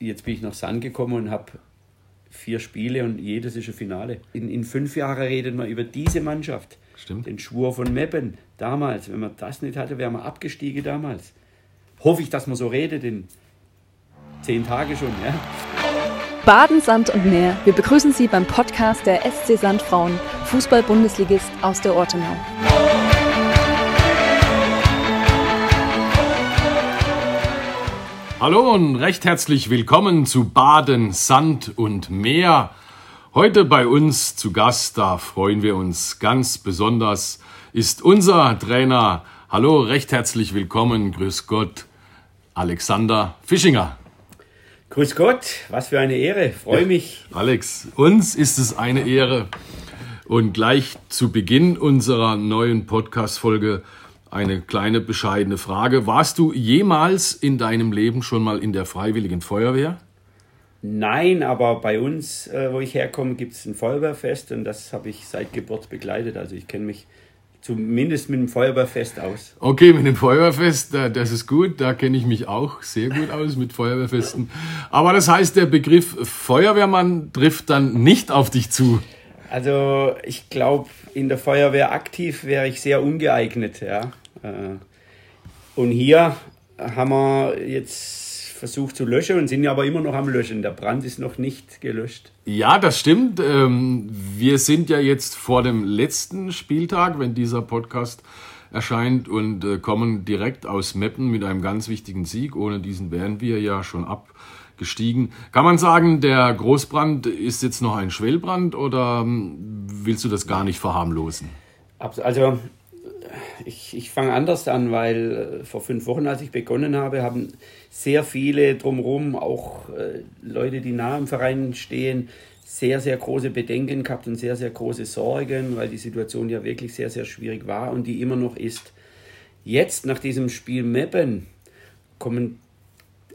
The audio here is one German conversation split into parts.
jetzt bin ich nach Sand gekommen und habe vier Spiele und jedes ist ein Finale. In, in fünf Jahren reden wir über diese Mannschaft. Stimmt. Den Schwur von Meppen damals. Wenn man das nicht hatte, wären wir abgestiegen damals. Hoffe ich, dass man so redet in zehn Tagen schon. Ja? Baden, Sand und Meer. Wir begrüßen Sie beim Podcast der SC Sandfrauen, Fußball-Bundesligist aus der Ortenau. Hallo und recht herzlich willkommen zu Baden, Sand und Meer. Heute bei uns zu Gast, da freuen wir uns ganz besonders, ist unser Trainer. Hallo, recht herzlich willkommen, grüß Gott, Alexander Fischinger. Grüß Gott, was für eine Ehre, freue mich. Alex, uns ist es eine Ehre. Und gleich zu Beginn unserer neuen Podcast-Folge eine kleine bescheidene Frage. Warst du jemals in deinem Leben schon mal in der Freiwilligen Feuerwehr? Nein, aber bei uns, äh, wo ich herkomme, gibt es ein Feuerwehrfest und das habe ich seit Geburt begleitet. Also ich kenne mich zumindest mit dem Feuerwehrfest aus. Okay, mit dem Feuerwehrfest, das ist gut. Da kenne ich mich auch sehr gut aus mit Feuerwehrfesten. Aber das heißt, der Begriff Feuerwehrmann trifft dann nicht auf dich zu. Also ich glaube, in der Feuerwehr aktiv wäre ich sehr ungeeignet. Ja. Äh, und hier haben wir jetzt versucht zu löschen und sind ja aber immer noch am Löschen. Der Brand ist noch nicht gelöscht. Ja, das stimmt. Ähm, wir sind ja jetzt vor dem letzten Spieltag, wenn dieser Podcast erscheint und äh, kommen direkt aus Meppen mit einem ganz wichtigen Sieg. Ohne diesen wären wir ja schon abgestiegen. Kann man sagen, der Großbrand ist jetzt noch ein Schwellbrand oder ähm, willst du das gar nicht verharmlosen? Also ich, ich fange anders an, weil äh, vor fünf Wochen, als ich begonnen habe, haben sehr viele drumherum, auch äh, Leute, die nah im Verein stehen, sehr, sehr große Bedenken gehabt und sehr, sehr große Sorgen, weil die Situation ja wirklich sehr, sehr schwierig war und die immer noch ist. Jetzt, nach diesem Spiel Meppen, kommen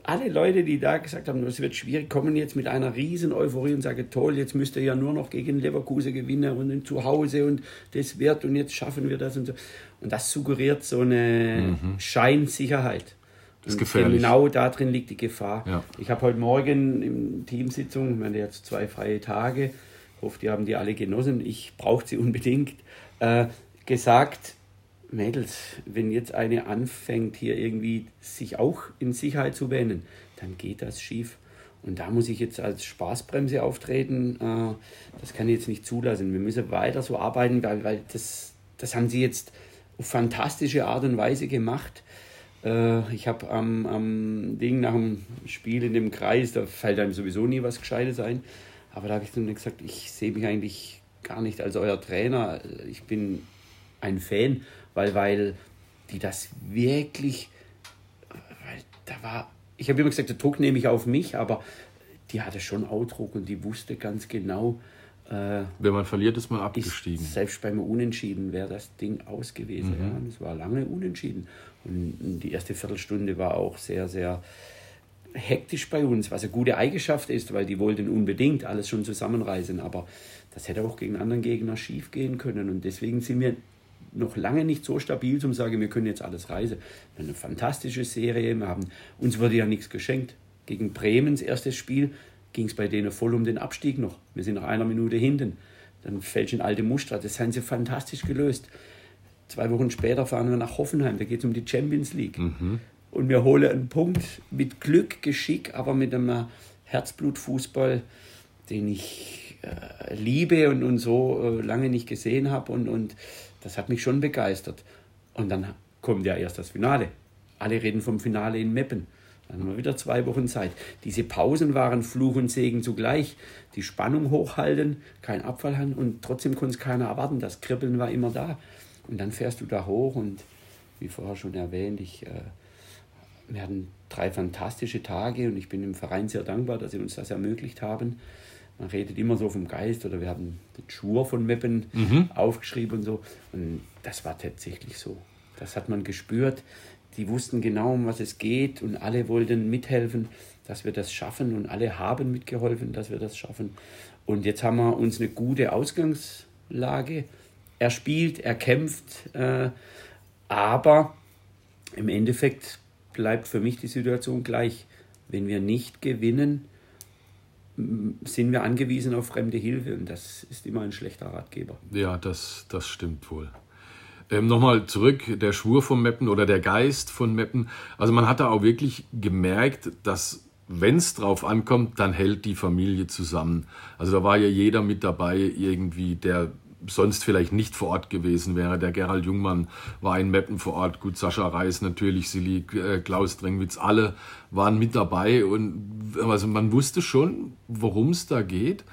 alle Leute, die da gesagt haben, es wird schwierig, kommen jetzt mit einer riesen Euphorie und sagen, toll, jetzt müsst ihr ja nur noch gegen Leverkusen gewinnen und zu Hause und das wird und jetzt schaffen wir das und so. Und das suggeriert so eine mhm. Scheinsicherheit. Das ist gefährlich. Genau da drin liegt die Gefahr. Ja. Ich habe heute Morgen in Teamsitzung, wir haben jetzt zwei freie Tage, hoffe, die haben die alle genossen, ich brauche sie unbedingt, äh, gesagt, Mädels, wenn jetzt eine anfängt, hier irgendwie sich auch in Sicherheit zu wähnen, dann geht das schief. Und da muss ich jetzt als Spaßbremse auftreten. Äh, das kann ich jetzt nicht zulassen. Wir müssen weiter so arbeiten, weil, weil das, das haben sie jetzt auf fantastische Art und Weise gemacht. Äh, ich habe am, am Ding nach dem Spiel in dem Kreis, da fällt einem sowieso nie was Gescheites ein. Aber da habe ich dann gesagt, ich sehe mich eigentlich gar nicht als euer Trainer. Ich bin ein Fan weil, weil die das wirklich, weil da war, ich habe immer gesagt, der Druck nehme ich auf mich, aber die hatte schon Ausdruck und die wusste ganz genau, äh, wenn man verliert, ist man abgestiegen. Ist, selbst beim Unentschieden wäre das Ding aus gewesen. Mhm. Ja. Es war lange unentschieden. Und die erste Viertelstunde war auch sehr, sehr hektisch bei uns, was eine gute Eigenschaft ist, weil die wollten unbedingt alles schon zusammenreißen. Aber das hätte auch gegen anderen Gegner schief gehen können. Und deswegen sind wir noch lange nicht so stabil, zum sagen, wir können jetzt alles reisen. Eine fantastische Serie. Wir haben, uns wurde ja nichts geschenkt. Gegen Bremens erstes Spiel ging es bei denen voll um den Abstieg noch. Wir sind nach einer Minute hinten. Dann fällt schon alte Muster. Das haben sie fantastisch gelöst. Zwei Wochen später fahren wir nach Hoffenheim. Da geht es um die Champions League. Mhm. Und wir holen einen Punkt mit Glück, Geschick, aber mit einem Herzblutfußball, den ich äh, liebe und, und so äh, lange nicht gesehen habe. Und, und das hat mich schon begeistert. Und dann kommt ja erst das Finale. Alle reden vom Finale in Meppen. Dann haben wir wieder zwei Wochen Zeit. Diese Pausen waren Fluch und Segen zugleich. Die Spannung hochhalten, kein Abfall haben und trotzdem konnte es keiner erwarten. Das Kribbeln war immer da. Und dann fährst du da hoch und wie vorher schon erwähnt, ich, äh, wir hatten drei fantastische Tage und ich bin dem Verein sehr dankbar, dass sie uns das ermöglicht haben man redet immer so vom Geist oder wir haben den Schwur von Meppen mhm. aufgeschrieben und so. Und das war tatsächlich so. Das hat man gespürt. Die wussten genau, um was es geht und alle wollten mithelfen, dass wir das schaffen und alle haben mitgeholfen, dass wir das schaffen. Und jetzt haben wir uns eine gute Ausgangslage erspielt, erkämpft, äh, aber im Endeffekt bleibt für mich die Situation gleich. wenn wir nicht gewinnen, sind wir angewiesen auf fremde Hilfe und das ist immer ein schlechter Ratgeber. Ja, das, das stimmt wohl. Ähm, Nochmal zurück, der Schwur von Meppen oder der Geist von Meppen. Also man hat da auch wirklich gemerkt, dass wenn es drauf ankommt, dann hält die Familie zusammen. Also da war ja jeder mit dabei irgendwie, der sonst vielleicht nicht vor Ort gewesen wäre. Der Gerald Jungmann war in Meppen vor Ort. Gut, Sascha Reis natürlich, Silly, äh, Klaus Drengwitz, alle waren mit dabei. Und also man wusste schon, worum es da geht.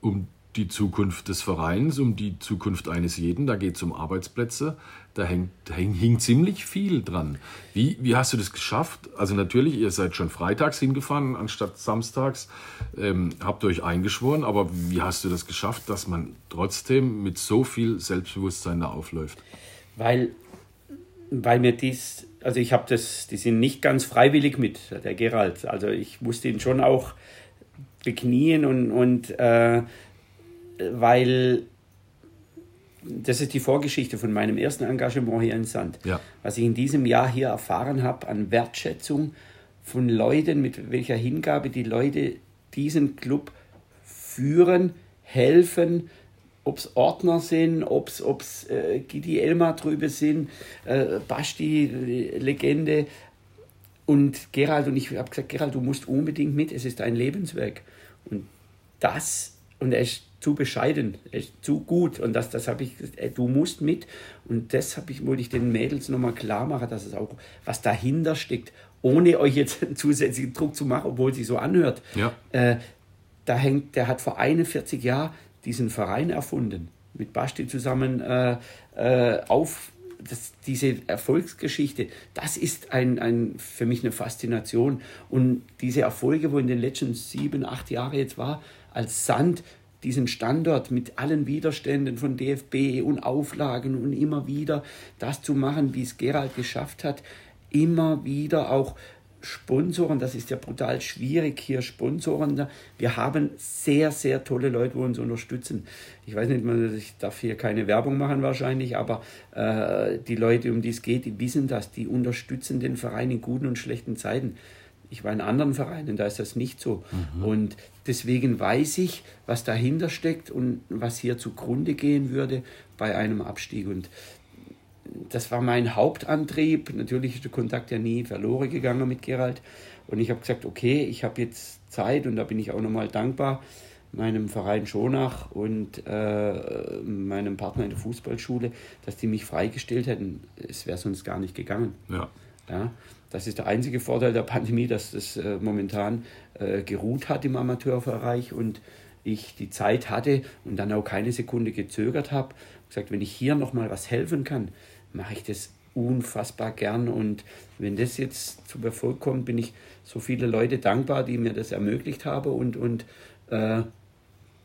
Um die Zukunft des Vereins, um die Zukunft eines jeden. Da geht es um Arbeitsplätze. Da hängt, da hing, ziemlich viel dran. Wie, wie hast du das geschafft? Also natürlich, ihr seid schon freitags hingefahren anstatt samstags, ähm, habt euch eingeschworen, aber wie hast du das geschafft, dass man trotzdem mit so viel Selbstbewusstsein da aufläuft? Weil, weil mir dies, also ich habe das, die sind nicht ganz freiwillig mit, der Gerald. Also ich musste ihn schon auch beknien und, und äh, weil das ist die Vorgeschichte von meinem ersten Engagement hier in Sand. Ja. Was ich in diesem Jahr hier erfahren habe an Wertschätzung von Leuten, mit welcher Hingabe die Leute diesen Club führen, helfen, ob es Ordner sind, ob es äh, Gidi Elmar drüber sind, äh, Basti, Legende und Gerald. Und ich habe gesagt, Gerald, du musst unbedingt mit, es ist dein Lebenswerk. Und das, und er ist zu bescheiden, zu gut. Und das, das habe ich, äh, du musst mit. Und das habe ich, wollte ich den Mädels nochmal klar machen, dass es auch was dahinter steckt, ohne euch jetzt einen zusätzlichen Druck zu machen, obwohl sich so anhört. Ja. Äh, da hängt, der hat vor 41 Jahren diesen Verein erfunden, mit Basti zusammen äh, äh, auf. Das, diese Erfolgsgeschichte, das ist ein, ein, für mich eine Faszination. Und diese Erfolge, wo in den letzten sieben, acht Jahren jetzt war, als Sand diesen Standort mit allen Widerständen von DFB und Auflagen und immer wieder das zu machen, wie es Gerald geschafft hat, immer wieder auch Sponsoren, das ist ja brutal schwierig hier, Sponsoren. Wir haben sehr, sehr tolle Leute, die uns unterstützen. Ich weiß nicht, ich darf hier keine Werbung machen wahrscheinlich, aber äh, die Leute, um die es geht, die wissen das, die unterstützen den Verein in guten und schlechten Zeiten. Ich war in anderen Vereinen, da ist das nicht so. Mhm. Und deswegen weiß ich, was dahinter steckt und was hier zugrunde gehen würde bei einem Abstieg. Und das war mein Hauptantrieb. Natürlich ist der Kontakt ja nie verloren gegangen mit Gerald. Und ich habe gesagt, okay, ich habe jetzt Zeit und da bin ich auch nochmal dankbar meinem Verein Schonach und äh, meinem Partner in der Fußballschule, dass die mich freigestellt hätten. Es wäre sonst gar nicht gegangen. Ja. ja. Das ist der einzige Vorteil der Pandemie, dass das äh, momentan äh, geruht hat im Amateurbereich und ich die Zeit hatte und dann auch keine Sekunde gezögert habe. Gesagt, wenn ich hier nochmal was helfen kann, mache ich das unfassbar gern. Und wenn das jetzt zum Erfolg kommt, bin ich so viele Leute dankbar, die mir das ermöglicht haben. Und, und, äh,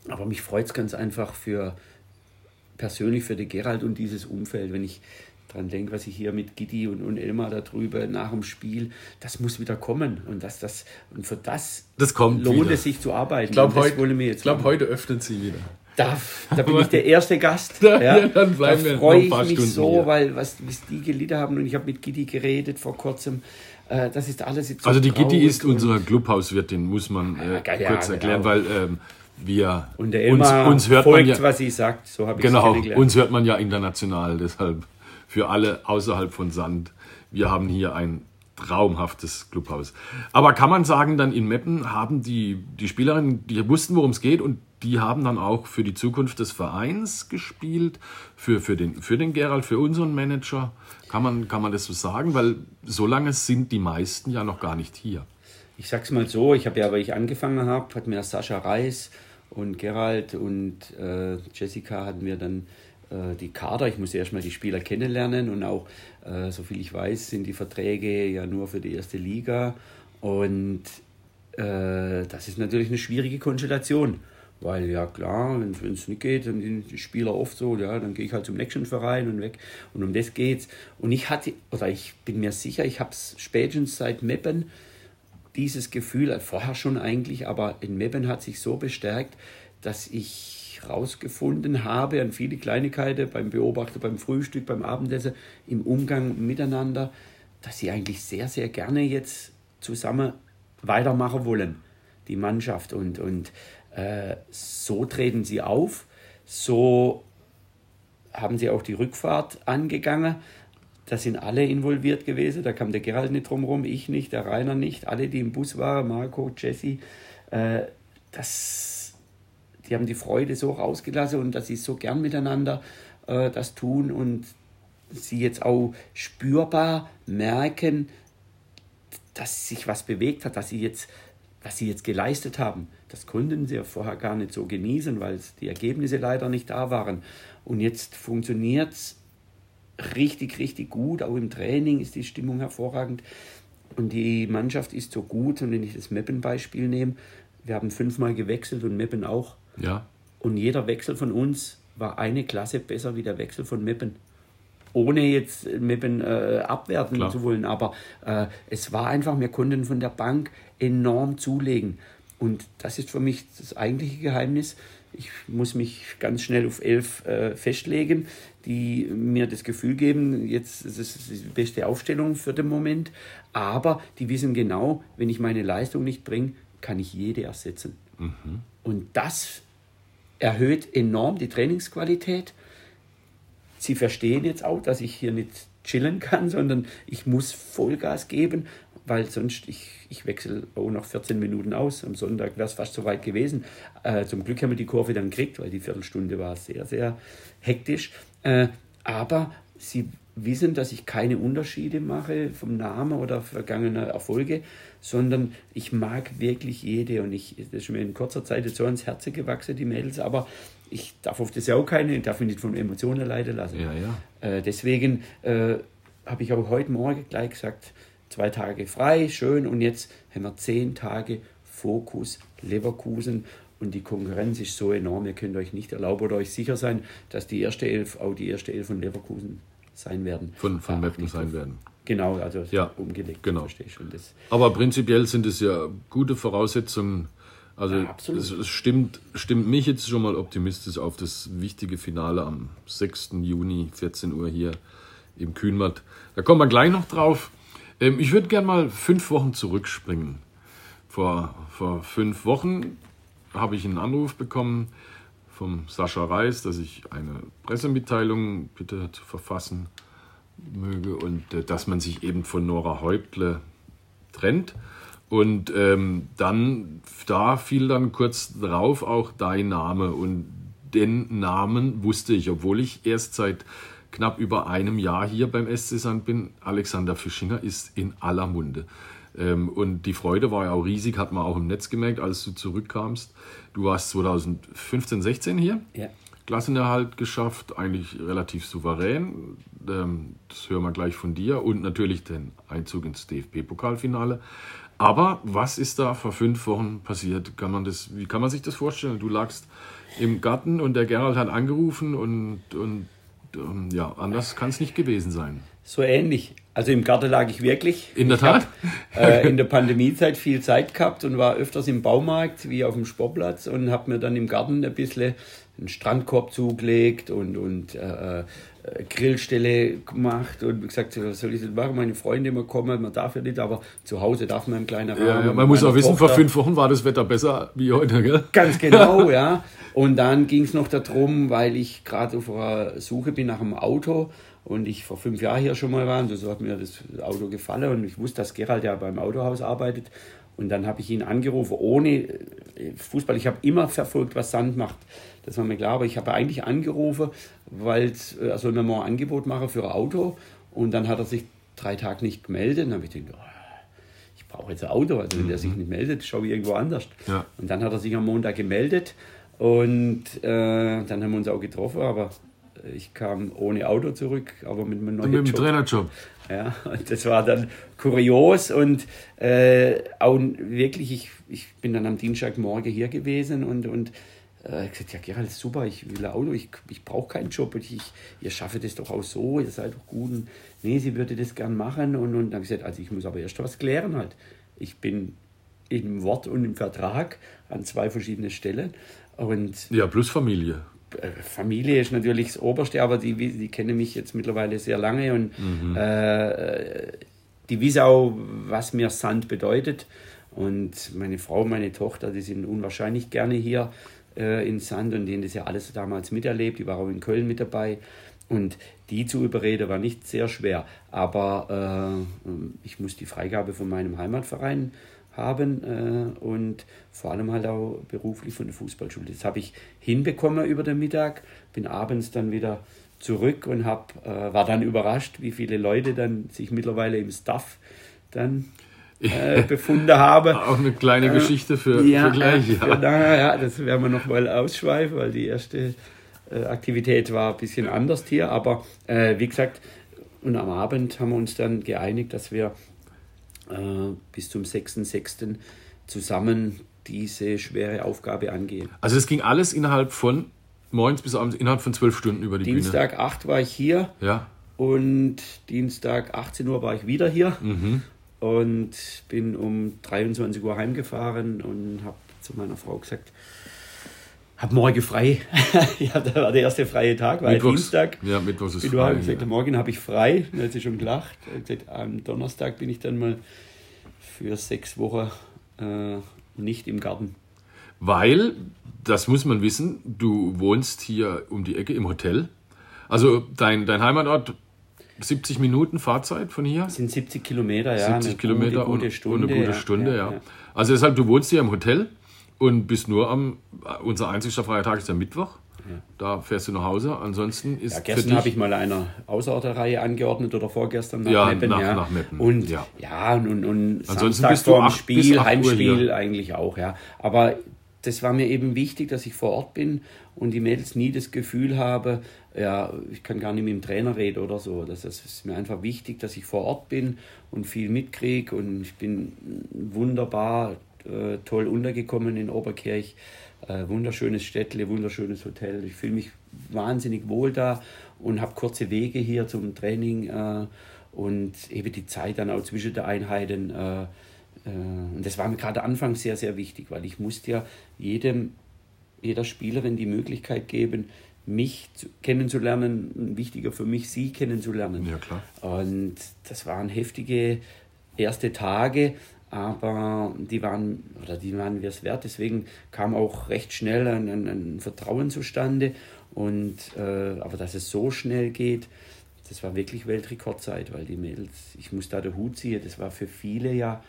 aber mich freut es ganz einfach für persönlich für die Gerald und dieses Umfeld, wenn ich dran denke, was ich hier mit Gitti und, und Elmar darüber nach dem Spiel, das muss wieder kommen. Und, das, das, und für das, das lohnt wieder. es sich zu arbeiten. Ich glaube, heute, glaub, heute öffnen sie wieder. Da, da bin ich der erste Gast. Da, ja, dann bleiben da freue ich mich Stunden so, hier. weil was, was die gelitten haben und ich habe mit Gitti geredet vor kurzem. Äh, das ist alles jetzt so Also die Gitti ist unsere Clubhauswirtin, muss man äh, ja, kurz erklären, genau. weil ähm, wir und der uns, uns hört folgt, man ja, was sie sagt. So habe ich genau, uns hört man ja international, deshalb für alle außerhalb von Sand. Wir haben hier ein traumhaftes Clubhaus. Aber kann man sagen, dann in Meppen haben die, die Spielerinnen, die wussten, worum es geht und die haben dann auch für die Zukunft des Vereins gespielt, für, für, den, für den Gerald, für unseren Manager. Kann man, kann man das so sagen? Weil so lange sind die meisten ja noch gar nicht hier. Ich sag's mal so, ich habe ja, weil ich angefangen habe, hat mir Sascha Reis und Gerald und äh, Jessica hatten wir dann die Kader. Ich muss erstmal die Spieler kennenlernen und auch, äh, soviel ich weiß, sind die Verträge ja nur für die erste Liga. Und äh, das ist natürlich eine schwierige Konstellation. Weil ja klar, wenn es nicht geht, dann sind die Spieler oft so, ja, dann gehe ich halt zum nächsten Verein und weg. Und um das geht's. Und ich hatte, oder ich bin mir sicher, ich habe es spätestens seit Meppen dieses Gefühl, vorher schon eigentlich, aber in Meppen hat sich so bestärkt, dass ich rausgefunden habe, an viele Kleinigkeiten beim Beobachter, beim Frühstück, beim Abendessen, im Umgang miteinander, dass sie eigentlich sehr, sehr gerne jetzt zusammen weitermachen wollen, die Mannschaft. Und, und äh, so treten sie auf, so haben sie auch die Rückfahrt angegangen. Da sind alle involviert gewesen. Da kam der Gerald nicht drumherum, ich nicht, der Rainer nicht, alle, die im Bus waren, Marco, Jesse. Äh, das, die haben die Freude so rausgelassen und dass sie so gern miteinander äh, das tun und sie jetzt auch spürbar merken, dass sich was bewegt hat, dass sie jetzt, was sie jetzt geleistet haben. Das konnten sie ja vorher gar nicht so genießen, weil die Ergebnisse leider nicht da waren. Und jetzt funktioniert es richtig, richtig gut. Auch im Training ist die Stimmung hervorragend. Und die Mannschaft ist so gut. Und wenn ich das Meppen-Beispiel nehme, wir haben fünfmal gewechselt und Meppen auch. Ja. Und jeder Wechsel von uns war eine Klasse besser wie der Wechsel von Meppen. Ohne jetzt Meppen äh, abwerten Klar. zu wollen. Aber äh, es war einfach, wir konnten von der Bank enorm zulegen. Und das ist für mich das eigentliche Geheimnis. Ich muss mich ganz schnell auf elf äh, festlegen, die mir das Gefühl geben, jetzt ist es die beste Aufstellung für den Moment. Aber die wissen genau, wenn ich meine Leistung nicht bringe, kann ich jede ersetzen. Und das erhöht enorm die Trainingsqualität. Sie verstehen jetzt auch, dass ich hier nicht chillen kann, sondern ich muss Vollgas geben, weil sonst ich, ich wechsle auch nach 14 Minuten aus. Am Sonntag wäre es fast so weit gewesen. Äh, zum Glück haben wir die Kurve dann gekriegt, weil die Viertelstunde war sehr, sehr hektisch. Äh, aber sie wissen, dass ich keine Unterschiede mache vom Namen oder vergangener Erfolge, sondern ich mag wirklich jede und ich, das ist mir in kurzer Zeit jetzt so ans Herz gewachsen, die Mädels, aber ich darf auf das ja auch keine, ich darf mich nicht von Emotionen leiden lassen. Ja, ja. Äh, deswegen äh, habe ich auch heute Morgen gleich gesagt, zwei Tage frei, schön und jetzt haben wir zehn Tage Fokus Leverkusen und die Konkurrenz ist so enorm, ihr könnt euch nicht erlauben oder euch sicher sein, dass die erste Elf auch die erste Elf von Leverkusen sein werden. Von, von Meppen nicht sein werden. Genau, also Ja, umgelegt, genau. verstehst du. Und das, Aber prinzipiell sind es ja gute Voraussetzungen. Also Ja, es stimmt, stimmt mich jetzt schon mal optimistisch auf das wichtige Finale am 6. Juni, 14 Uhr hier im Kühnmatt. Da kommen wir gleich noch drauf. Ähm, ich würde gerne mal fünf Wochen zurückspringen. Vor, vor fünf Wochen habe ich einen Anruf bekommen vom Sascha Reis, dass ich eine Pressemitteilung bitte zu verfassen möge und äh, dass man sich eben von Nora Häuptle trennt. Und ähm, dann, da fiel dann kurz drauf auch dein Name. Und den Namen wusste ich, obwohl ich erst seit knapp über einem Jahr hier beim SC Sand bin. Alexander Fischinger ist in aller Munde. Ähm, und die Freude war ja auch riesig, hat man auch im Netz gemerkt, als du zurückkamst. Du warst 2015, 16 hier. ja. Klassenerhalt geschafft, eigentlich relativ souverän. Ähm, Das hören wir gleich von dir. Und natürlich den Einzug ins DFB-Pokalfinale. Aber was ist da vor fünf Wochen passiert? Kann man das, wie kann man sich das vorstellen? Du lagst im Garten und der Gerald hat angerufen und, und ähm, ja, anders kann es nicht gewesen sein. So ähnlich. Also im Garten lag ich wirklich. In der Ich hab, Tat? äh, in der Pandemiezeit viel Zeit gehabt und war öfters im Baumarkt wie auf dem Sportplatz und habe mir dann im Garten ein bisschen einen Strandkorb zugelegt und, und äh, äh, Grillstelle gemacht und gesagt, was soll ich das machen? Meine Freunde immer kommen, man darf ja nicht, aber zu Hause darf man im kleinen Rahmen. Ja, mit man muss auch wissen, vor Tochter. fünf Wochen war das Wetter besser wie heute, gell? Ganz genau, ja. Und dann ging es noch darum, weil ich gerade auf der Suche bin nach einem Auto und ich vor fünf Jahren hier schon mal war und so hat mir das Auto gefallen und ich wusste, dass Gerald ja beim Autohaus arbeitet. Und dann habe ich ihn angerufen, ohne äh, Fußball. Ich habe immer verfolgt, was Sand macht. Das war mir klar, aber ich habe eigentlich angerufen, weil er soll mir mal ein Angebot machen für ein Auto. Und dann hat er sich drei Tage nicht gemeldet. Und dann habe ich gedacht, oh, ich brauche jetzt ein Auto. Also wenn der sich nicht meldet, schaue ich irgendwo anders. Ja. Und dann hat er sich am Montag gemeldet und äh, dann haben wir uns auch getroffen, aber ich kam ohne Auto zurück, aber mit einem neuen Mit dem Job. Trainerjob. Ja, und das war dann kurios und äh, auch wirklich, ich, ich bin dann am Dienstagmorgen hier gewesen und, und äh, gesagt, ja Gerald, super, ich will ein Auto, ich, ich brauche keinen Job und ich, ihr schafft das doch auch so, ihr seid doch gut. Und, nee, sie würde das gern machen und, und dann gesagt, also ich muss aber erst was klären halt. Ich bin im Wort und im Vertrag an zwei verschiedenen Stellen und Ja, plus Familie. Familie ist natürlich das Oberste, aber die, die kennen mich jetzt mittlerweile sehr lange und äh, die wissen auch, was mir Sand bedeutet. Und meine Frau, meine Tochter, die sind unwahrscheinlich gerne hier äh, in Sand und denen das ja alles damals miterlebt. Die war auch in Köln mit dabei. Und die zu überreden war nicht sehr schwer. Aber äh, ich muss die Freigabe von meinem Heimatverein haben äh, und vor allem halt auch beruflich von der Fußballschule. Das habe ich hinbekommen über den Mittag, bin abends dann wieder zurück und hab, äh, war dann überrascht, wie viele Leute dann sich mittlerweile im Staff dann äh, befunden haben. Auch eine kleine Geschichte für, ja, für gleich. Ja. Für, na, ja, das werden wir noch mal ausschweifen, weil die erste äh, Aktivität war ein bisschen anders hier. Aber äh, wie gesagt, und am Abend haben wir uns dann geeinigt, dass wir äh, bis zum 6.6. zusammen diese schwere Aufgabe angehen. Also es ging alles innerhalb von morgens bis abends, innerhalb von zwölf Stunden über die Dienstag Bühne. 8 war ich hier Ja. und Dienstag 18 Uhr war ich wieder hier Mhm. und bin um 23 Uhr heimgefahren und habe zu meiner Frau gesagt, hab morgen frei. ja, da war der erste freie Tag, war Mittwochs. Dienstag. Ja, Mittwochs ist frei, hast gesagt, ja. morgen habe ich frei. Dann hat sie schon gelacht. Gesagt, am Donnerstag bin ich dann mal für sechs Wochen äh, nicht im Garten. Weil, das muss man wissen, du wohnst hier um die Ecke im Hotel. Also dein, dein Heimatort, 70 Minuten Fahrzeit von hier? Das sind 70 Kilometer, ja. 70 eine Kilometer gute, gute und, Stunde. und eine gute ja, Stunde, ja. Also deshalb, du wohnst hier im Hotel und bist nur am, unser einzigster freier Tag ist der Mittwoch. Da fährst du nach Hause. Ansonsten ist Ja, gestern habe ich mal einer Außerorterreihe angeordnet oder vorgestern nach Ja, Meppen. nach- ja. nach Meppen, Und ja. ja, und, und, und Ansonsten Samstag bist du vorm bis Spiel, Heimspiel eigentlich auch, ja. Aber das war mir eben wichtig, dass ich vor Ort bin und die Mädels nie das Gefühl habe, ja, ich kann gar nicht mit dem Trainer reden oder so. Das ist mir einfach wichtig, dass ich vor Ort bin und viel mitkriege und ich bin wunderbar äh, toll untergekommen in Oberkirch. Äh, wunderschönes Städtle, wunderschönes Hotel. Ich fühle mich wahnsinnig wohl da und habe kurze Wege hier zum Training äh, und eben die Zeit dann auch zwischen den Einheiten. Äh, äh, und das war mir gerade anfangs sehr, sehr wichtig, weil ich musste ja jedem, jeder Spielerin die Möglichkeit geben, mich zu, kennenzulernen, wichtiger für mich, sie kennenzulernen. Ja, klar. Und das waren heftige erste Tage, aber die waren, oder die waren wir es wert. Deswegen kam auch recht schnell ein, ein, ein Vertrauen zustande. Und, äh, aber dass es so schnell geht, das war wirklich Weltrekordzeit, weil die Mädels, ich muss da den Hut ziehen, das war für viele ja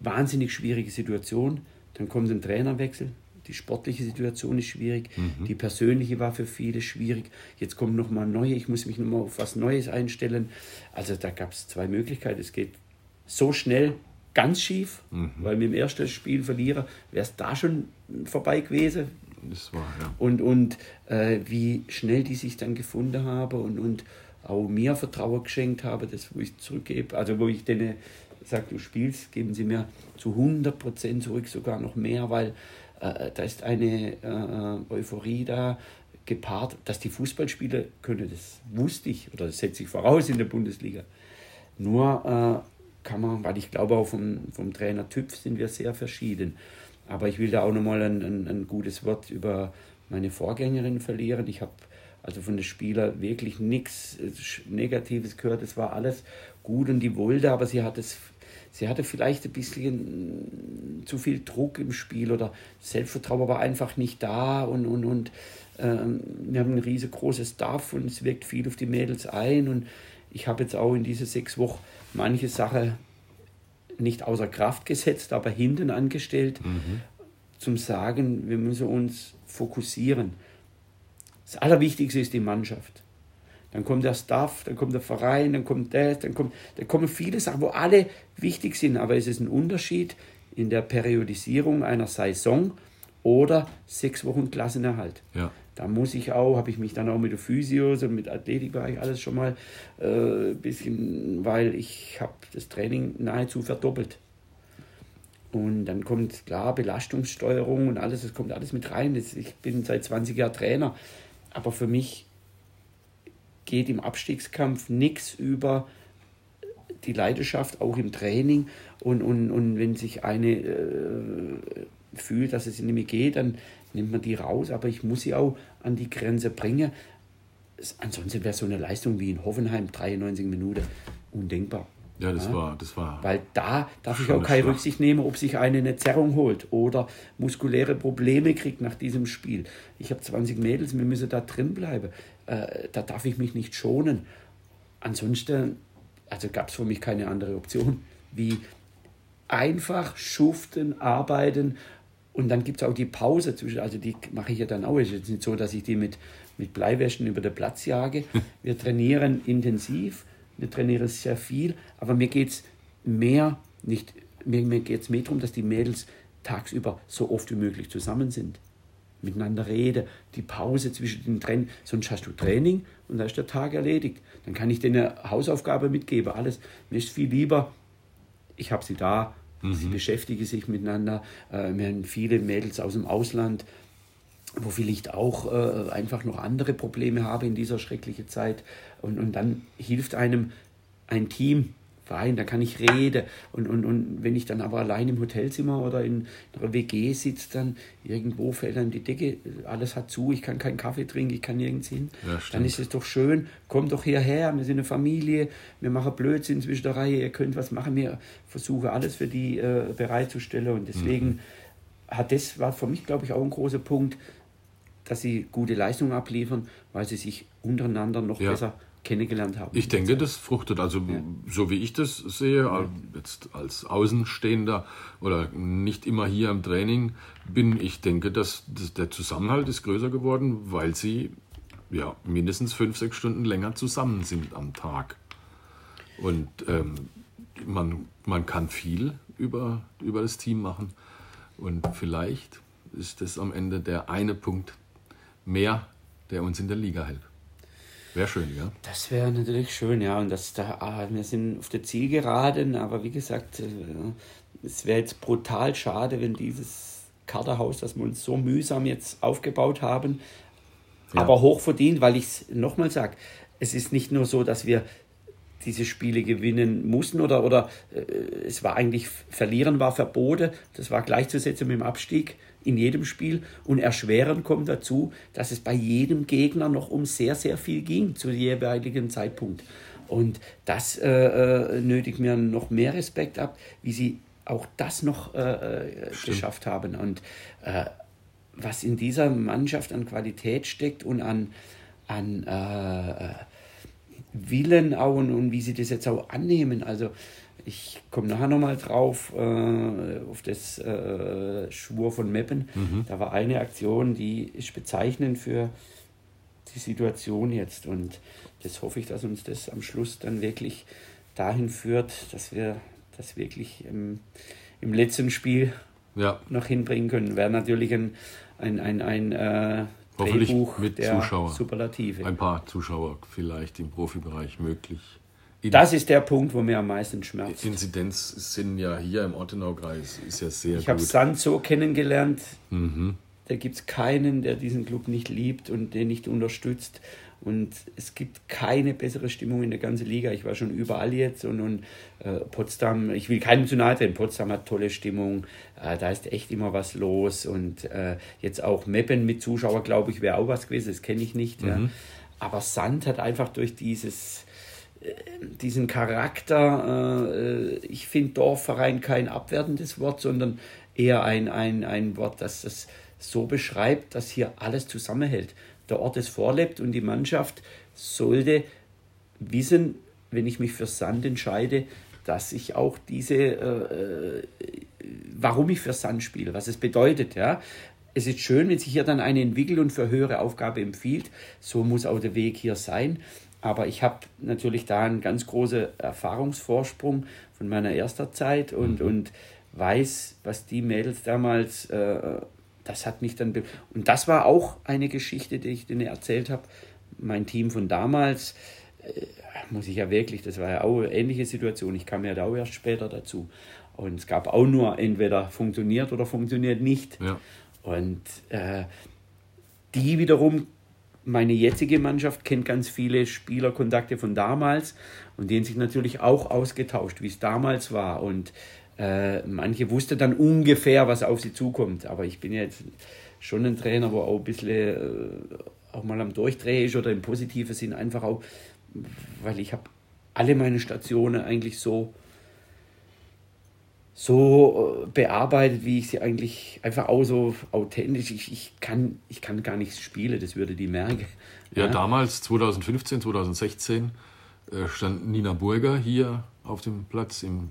wahnsinnig schwierige Situation. Dann kommt ein Trainerwechsel. Die sportliche Situation ist schwierig, die persönliche war für viele schwierig. Jetzt kommt noch mal neue, ich muss mich noch mal auf was Neues einstellen. Also da gab es zwei Möglichkeiten. Es geht so schnell ganz schief, weil mit dem ersten Spiel verlieren, wäre es da schon vorbei gewesen. Das war, ja. Und, und äh, wie schnell die sich dann gefunden haben und, und auch mir Vertrauen geschenkt haben, das wo ich zurückgebe. Also wo ich denen sage, du spielst, geben sie mir zu 100 Prozent zurück, sogar noch mehr, weil äh, da ist eine äh, Euphorie da gepaart, dass die Fußballspieler können, das wusste ich oder das setze ich voraus in der Bundesliga. Nur äh, kann man, weil ich glaube auch vom, vom Trainertyp sind wir sehr verschieden. Aber ich will da auch nochmal ein, ein, ein gutes Wort über meine Vorgängerin verlieren. Ich habe also von den Spielern wirklich nichts Negatives gehört. Es war alles gut und die wollte, aber sie hat es, sie hatte vielleicht ein bisschen zu viel Druck im Spiel oder Selbstvertrauen war einfach nicht da und, und, und ähm, wir haben ein riesengroßes Staff und es wirkt viel auf die Mädels ein und ich habe jetzt auch in diese sechs Wochen manche Sache nicht außer Kraft gesetzt, aber hinten angestellt, zum Sagen, wir müssen uns fokussieren. Das Allerwichtigste ist die Mannschaft. Dann kommt der Staff, dann kommt der Verein, dann kommt das, dann, kommt, dann kommen viele Sachen, wo alle wichtig sind, aber es ist ein Unterschied in der Periodisierung einer Saison oder sechs Wochen Klassenerhalt. Ja. Da muss ich auch, habe ich mich dann auch mit der Physio, so mit Athletikbereich alles schon mal äh, ein bisschen, weil ich habe das Training nahezu verdoppelt. Und dann kommt klar Belastungssteuerung und alles, das kommt alles mit rein. Ich bin seit 20 Jahren Trainer, aber für mich geht im Abstiegskampf nichts über die Leidenschaft, auch im Training. Und, und, und wenn sich eine äh, fühlt, dass es nicht mehr geht, dann nimmt man die raus. Aber ich muss sie auch an die Grenze bringen. Ansonsten wäre so eine Leistung wie in Hoffenheim, 93 Minuten, undenkbar. Ja, das ja? war, das war. Weil da darf ich auch keine Rücksicht nehmen, ob sich eine eine Zerrung holt oder muskuläre Probleme kriegt nach diesem Spiel. Ich habe 20 Mädels, wir müssen da drin bleiben. Äh, da darf ich mich nicht schonen. Ansonsten, also gab es für mich keine andere Option, wie einfach schuften, arbeiten und dann gibt es auch die Pause zwischen, also die mache ich ja dann auch. Es ist jetzt nicht so, dass ich die mit, mit Bleiwäschen über den Platz jage. Wir trainieren intensiv, wir trainieren sehr viel, aber mir geht es mehr, nicht, mir, mir geht es mehr darum, dass die Mädels tagsüber so oft wie möglich zusammen sind. Miteinander reden, die Pause zwischen den Training, sonst hast du Training und dann ist der Tag erledigt. Dann kann ich denen eine Hausaufgabe mitgeben, alles. Mir ist viel lieber, ich habe sie da, Mhm. Sie beschäftigen sich miteinander. Äh, wir haben viele Mädels aus dem Ausland, wo vielleicht auch äh, einfach noch andere Probleme haben in dieser schrecklichen Zeit. Und, und dann hilft einem ein Team, Verein, da kann ich reden. Und, und, und wenn ich dann aber allein im Hotelzimmer oder in einer WG sitze, dann irgendwo fällt dann die Decke, alles hat zu, ich kann keinen Kaffee trinken, ich kann nirgends hin. Ja, dann ist es doch schön, kommt doch hierher, wir sind eine Familie, wir machen Blödsinn zwischen der Reihe, ihr könnt was machen, wir versuchen alles für die äh, bereitzustellen. Und deswegen mhm. hat das, war für mich, glaube ich, auch ein großer Punkt, dass sie gute Leistungen abliefern, weil sie sich untereinander noch ja. besser kennengelernt haben. Ich denke, das fruchtet. Also ja. so wie ich das sehe, ja. jetzt als Außenstehender oder nicht immer hier im Training bin, ich denke, dass, dass der Zusammenhalt ist größer geworden, weil sie ja mindestens fünf, sechs Stunden länger zusammen sind am Tag. Und ähm, man, man kann viel über, über das Team machen. Und vielleicht ist das am Ende der eine Punkt mehr, der uns in der Liga hält. Wäre schön, ja. Das wäre natürlich schön, ja. Und das da, ah, wir sind auf der Zielgeraden, aber wie gesagt, äh, es wäre jetzt brutal schade, wenn dieses Kaderhaus, das wir uns so mühsam jetzt aufgebaut haben, ja. aber hoch verdient, weil ich es nochmal sage, es ist nicht nur so, dass wir diese Spiele gewinnen mussten oder, oder äh, es war eigentlich, Verlieren war verboten, das war gleichzusetzen mit dem Abstieg in jedem Spiel. Und erschwerend kommt dazu, dass es bei jedem Gegner noch um sehr, sehr viel ging zu jeweiligen Zeitpunkt. Und das äh, äh nötigt mir noch mehr Respekt ab, wie sie auch das noch äh, äh geschafft haben. Und äh, was in dieser Mannschaft an Qualität steckt und an, an äh, Willen auch und, und, wie sie das jetzt auch annehmen. Also ich komme nachher nochmal drauf, äh, auf das äh, Schwur von Meppen. Mhm. Da war eine Aktion, die ist bezeichnend für die Situation jetzt. Und das hoffe ich, dass uns das am Schluss dann wirklich dahin führt, dass wir das wirklich im, im letzten Spiel ja. noch hinbringen können. Wäre natürlich ein, ein, ein, ein äh, Drehbuch mit der Zuschauer. Superlative. Ein paar Zuschauer vielleicht im Profibereich möglich das ist der Punkt, wo mir am meisten schmerzt. Inzidenz sind ja hier im Ortenaukreis ist ja sehr ich gut. Ich habe Sand so kennengelernt. Mhm. Da gibt es keinen, der diesen Club nicht liebt und den nicht unterstützt. Und es gibt keine bessere Stimmung in der ganzen Liga. Ich war schon überall jetzt und, und äh, Potsdam, ich will keinem zu nahe treten, Potsdam hat tolle Stimmung, äh, da ist echt immer was los. Und äh, jetzt auch Meppen mit Zuschauer, glaube ich, wäre auch was gewesen, das kenne ich nicht. Mhm. Ja. Aber Sand hat einfach durch dieses diesen Charakter, äh, ich finde Dorfverein kein abwertendes Wort, sondern eher ein, ein, ein Wort, das das so beschreibt, dass hier alles zusammenhält. Der Ort ist vorlebt und die Mannschaft sollte wissen, wenn ich mich für Sand entscheide, dass ich auch diese, äh, äh warum ich für Sand spiele, was es bedeutet. Ja? Es ist schön, wenn sich hier dann eine entwickelt und für höhere Aufgabe empfiehlt. So muss auch der Weg hier sein. Aber ich habe natürlich da einen ganz großen Erfahrungsvorsprung von meiner erster Zeit und, mhm. und weiß, was die Mädels damals, äh, das hat mich dann. Und das war auch eine Geschichte, die ich denen erzählt habe. Mein Team von damals, äh, muss ich ja wirklich, das war ja auch eine ähnliche Situation. Ich kam ja da auch erst später dazu. Und es gab auch nur entweder funktioniert oder funktioniert nicht. Ja. Und äh, die wiederum meine jetzige Mannschaft kennt ganz viele Spielerkontakte von damals und die haben sich natürlich auch ausgetauscht, wie es damals war. Und äh, manche wussten dann ungefähr, was auf sie zukommt. Aber ich bin jetzt schon ein Trainer, wo auch ein bisschen äh, auch mal am Durchdrehen ist oder im positiven Sinn einfach auch, weil ich habe alle meine Stationen eigentlich so, so äh, bearbeitet, wie ich sie eigentlich einfach auch so authentisch. Ich, ich, kann, ich kann gar nicht spielen, das würde die merken. Ja, ja, damals, 2015, 2016, äh, stand Nina Burger hier auf dem Platz im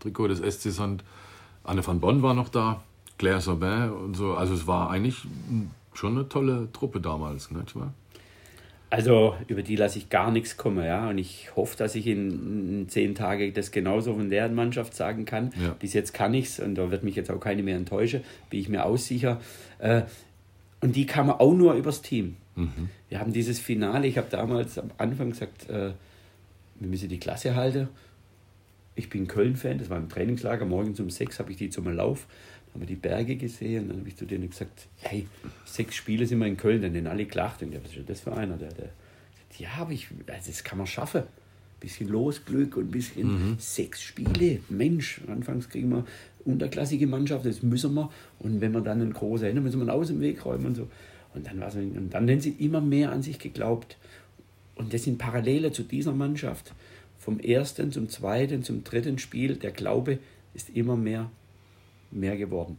Trikot des SC Sand. Anne van Bonn war noch da, Claire Sabin und so. Also es war eigentlich schon eine tolle Truppe damals, nicht wahr? Also über die lasse ich gar nichts kommen, ja. Und ich hoffe, dass ich in, in zehn Tagen das genauso von deren Mannschaft sagen kann. Ja. Bis jetzt kann ich es und da wird mich jetzt auch keine mehr enttäuschen, bin ich mir aussicher. Äh, und die kamen auch nur übers Team. Mhm. Wir haben dieses Finale, ich habe damals am Anfang gesagt, äh, wir müssen die Klasse halten. Ich bin Köln-Fan, das war im Trainingslager, morgens um sechs habe ich die zum Lauf haben wir die Berge gesehen. Dann habe ich zu denen gesagt, hey, sechs Spiele sind wir in Köln, dann sind alle gelacht. Und ja, was ist das für einer? Der, der, ja, aber ich, also das kann man schaffen. Ein bisschen Losglück und ein bisschen mhm. sechs Spiele. Mensch, anfangs kriegen wir unterklassige Mannschaft, das müssen wir. Und wenn wir dann einen großen Händen, müssen wir aus dem Weg räumen und so. Und dann, war's, und dann haben sie immer mehr an sich geglaubt. Und das sind Parallele zu dieser Mannschaft. Vom ersten zum zweiten, zum dritten Spiel, der Glaube ist immer mehr mehr geworden.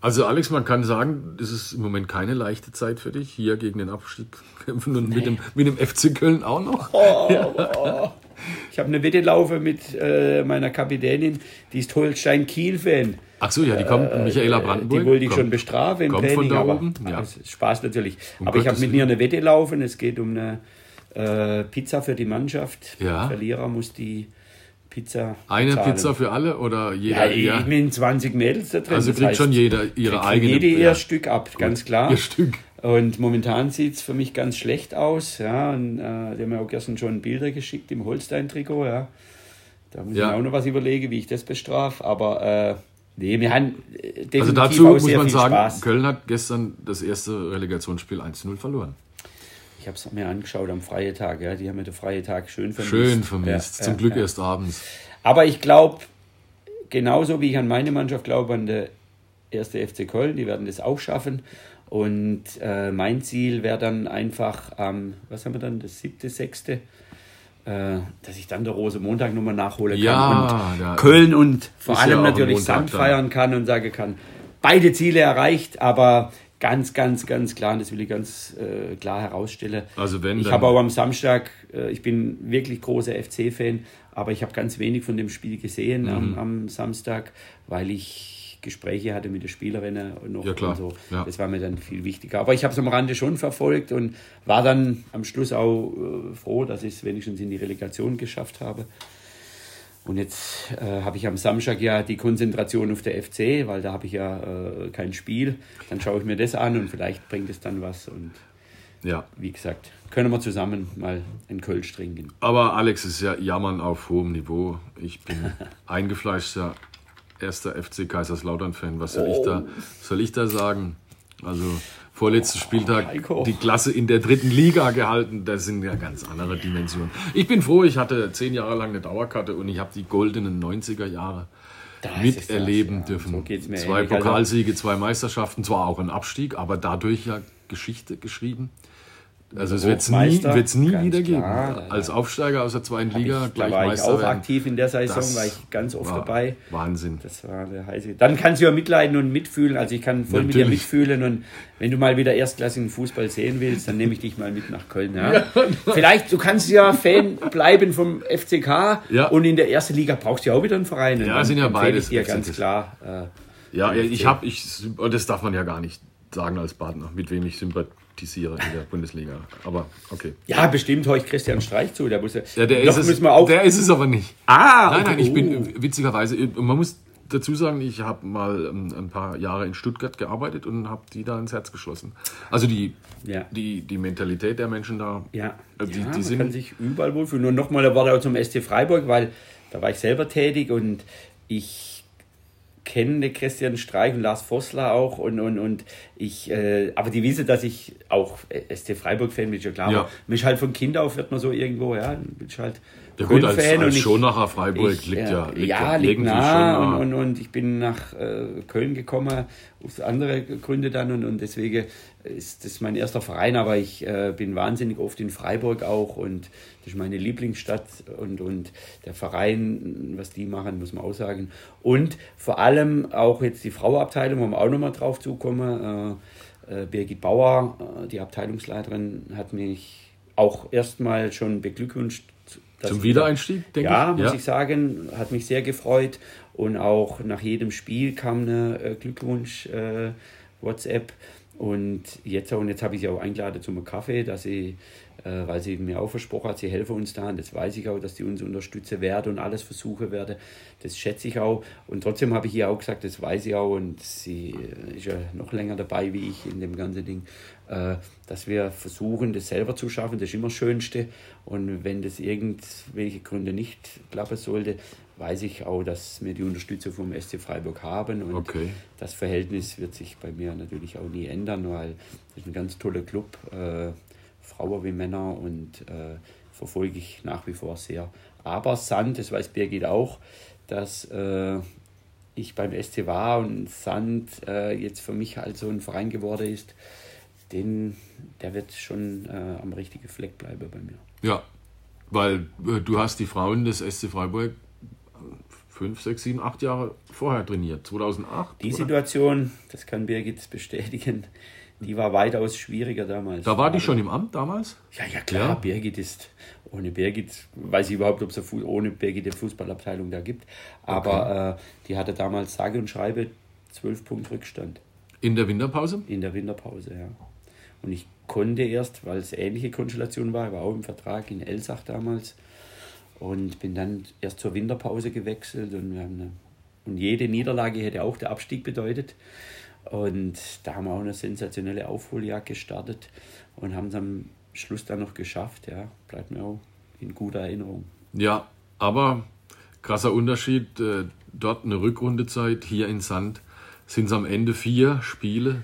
Also Alex, man kann sagen, das ist im Moment keine leichte Zeit für dich, hier gegen den Abstieg kämpfen und nee. mit, dem, mit dem FC Köln auch noch. Oh, oh. Ich habe eine Wette laufen mit äh, meiner Kapitänin, die ist Holstein-Kiel-Fan. Ach so, ja, die kommt, äh, Michaela Brandenburg. Die wollte ich kommt, schon bestrafen im kommt Training, von da oben. Ja. Spaß natürlich. Um aber Gottes ich habe mit ihr eine Wette laufen, es geht um eine äh, Pizza für die Mannschaft. Ja. Der Verlierer muss die Pizza. Eine zahlen. Pizza für alle oder jeder? Ja, ich bin 20 Mädels da drin. Also kriegt heißt, schon jeder ihre eigene. Jede ihr ja. Stück ab, Gut. ganz klar. Ihr Stück. Und momentan sieht es für mich ganz schlecht aus. Ja, und, äh, die haben mir auch gestern schon Bilder geschickt im Holstein-Trikot. Ja. Da muss ja. ich mir auch noch was überlegen, wie ich das bestrafe. Aber äh, nee, wir haben äh, definitiv Also dazu muss man sagen, Spaß. Köln hat gestern das erste Relegationsspiel 1-0 verloren. Ich habe es mir angeschaut am freien Tag. Ja. Die haben mir den freien Tag schön vermisst. Schön vermisst. Ja, Zum ja, Glück erst abends. Aber ich glaube, genauso wie ich an meine Mannschaft glaube, an der erste FC Köln, die werden das auch schaffen. Und äh, mein Ziel wäre dann einfach am, ähm, was haben wir dann, das siebte, sechste, äh, dass ich dann der Rose Montag nochmal nachholen kann ja, und ja, Köln und vor allem natürlich Sand feiern kann und sagen kann, beide Ziele erreicht, aber ganz, ganz, ganz klar, und das will ich ganz äh, klar herausstellen. Also wenn ich habe auch am Samstag, äh, ich bin wirklich großer FC-Fan, aber ich habe ganz wenig von dem Spiel gesehen mhm. am, am, Samstag, weil ich Gespräche hatte mit der Spielerin noch ja, klar. und so. Ja. Das war mir dann viel wichtiger. Aber ich habe es am Rande schon verfolgt und war dann am Schluss auch äh, froh, dass ich es wenigstens in die Relegation geschafft habe. Und jetzt äh, habe ich am Samstag ja die Konzentration auf der FC, weil da habe ich ja äh, kein Spiel. Dann schaue ich mir das an und vielleicht bringt es dann was. Und ja. wie gesagt, können wir zusammen mal einen Kölsch trinken. Aber Alex ist ja Jammern auf hohem Niveau. Ich bin eingefleischter erster FC Kaiserslautern-Fan. Was soll, oh. ich da, soll ich da sagen? Also vorletzten Spieltag die Klasse in der dritten Liga gehalten. Das sind ja ganz andere Dimensionen. Ich bin froh, ich hatte zehn Jahre lang eine Dauerkarte und ich habe die goldenen 90er Jahre das miterleben das, ja. dürfen. So zwei ähnlich. Also Pokalsiege, zwei Meisterschaften, zwar auch ein Abstieg, aber dadurch ja Geschichte geschrieben. Also es wird es nie, wird's nie wieder geben. Klar, Als Aufsteiger aus der zweiten Liga ich, gleich da war Meister ich auch werden. aktiv in der Saison, das war ich ganz oft dabei. Wahnsinn. Das war der heiße. Dann kannst du ja mitleiden und mitfühlen. Also ich kann voll Natürlich. mit dir mitfühlen und wenn du mal wieder erstklassigen Fußball sehen willst, dann nehme ich dich mal mit nach Köln. Ja? ja Vielleicht, du kannst ja Fan bleiben vom FCK ja. und in der ersten Liga brauchst du ja auch wieder einen Verein. Und ja, sind ja beides. Ich dir ganz klar. Äh, ja, ich habe, ich, das darf man ja gar nicht sagen als Partner, mit wem ich sympathisiere sympathisiere in der Bundesliga. Aber okay. Ja, bestimmt höre ich Christian Streich zu. Der, muss ja, ja der, ist es, der ist es aber nicht. Ah. Nein, nein, ich bin witzigerweise, man muss dazu sagen, ich habe mal ähm, ein paar Jahre in Stuttgart gearbeitet und habe die da ins Herz geschlossen. Also die, ja. die, die Mentalität der Menschen da, ja. Äh, die, die man sind. kann sich überall wohlfühlen. Und nochmal, da war er zum ST Freiburg, weil da war ich selber tätig und ich kenne Christian Streich und Lars Vossler auch und, und, und ich, äh, aber die wissen, dass ich auch SC Freiburg-Fan bin, ja klar. Ja. Mich halt von Kind auf wird man so irgendwo, ja, bin halt Ja gut, als, und als Schonacher Freiburg ich, liegt äh, ja, liegt ja, liegt irgendwie nah schon nah. und, und, und ich bin nach äh, Köln gekommen, aus andere Gründe dann und, und deswegen ist das mein erster Verein, aber ich äh, bin wahnsinnig oft in Freiburg auch und das ist meine Lieblingsstadt und, und der Verein, was die machen, muss man auch sagen. Und vor allem auch jetzt die Frauenabteilung, wo wir auch nochmal drauf zukommen, äh, äh, Birgit Bauer, äh, die Abteilungsleiterin, hat mich auch erstmal schon beglückwünscht. Zum Wiedereinstieg, denke ja, ich. muss ich sagen, hat mich sehr gefreut. Und auch nach jedem Spiel kam eine äh, Glückwunsch äh, WhatsApp. Und jetzt, und jetzt habe ich sie auch eingeladen zum Kaffee, dass sie, äh, weil sie mir auch versprochen hat, sie helfen uns da. Und das weiß ich auch, dass die uns unterstützen werden und alles versuchen werde. Das schätze ich auch. Und trotzdem habe ich ihr auch gesagt, das weiß ich auch. Und sie äh, ist ja noch länger dabei wie ich in dem ganzen Ding, äh, dass wir versuchen, das selber zu schaffen. Das ist immer das Schönste. Und wenn das irgendwelche Gründe nicht klappen sollte, weiß ich auch, dass wir die Unterstützung vom SC Freiburg haben. Und Okay. das Verhältnis wird sich bei mir natürlich auch nie ändern, weil das ist ein ganz toller Club, äh, Frauen wie Männer und äh, verfolge ich nach wie vor sehr. Aber Sand, das weiß Birgit auch, dass äh, ich beim SC war und Sand äh, jetzt für mich halt so ein Verein geworden ist, den, der wird schon äh, am richtigen Fleck bleiben bei mir. Ja, weil äh, du hast die Frauen des SC Freiburg fünf, sechs, sieben, acht Jahre vorher trainiert. 2008? Die oder? Situation, das kann Birgit bestätigen, die war weitaus schwieriger damals. Da war die schon im Amt damals? Ja, ja, klar, Ja. Birgit ist, ohne Birgit, weiß ich überhaupt, ob es ohne Birgit eine Fußballabteilung da gibt, aber äh, die hatte damals sage und schreibe 12 Punkte Rückstand In der Winterpause? in der Winterpause, ja. Und ich konnte erst, weil es ähnliche Konstellation war, ich war auch im Vertrag in Elsach damals und bin dann erst zur Winterpause gewechselt und eine, und jede Niederlage hätte auch der Abstieg bedeutet. Und da haben wir auch eine sensationelle Aufholjagd gestartet und haben es am Schluss dann noch geschafft. Ja, bleibt mir auch in guter Erinnerung. Ja, aber krasser Unterschied. Äh, dort eine Rückrundezeit, hier in Sand sind es am Ende vier Spiele.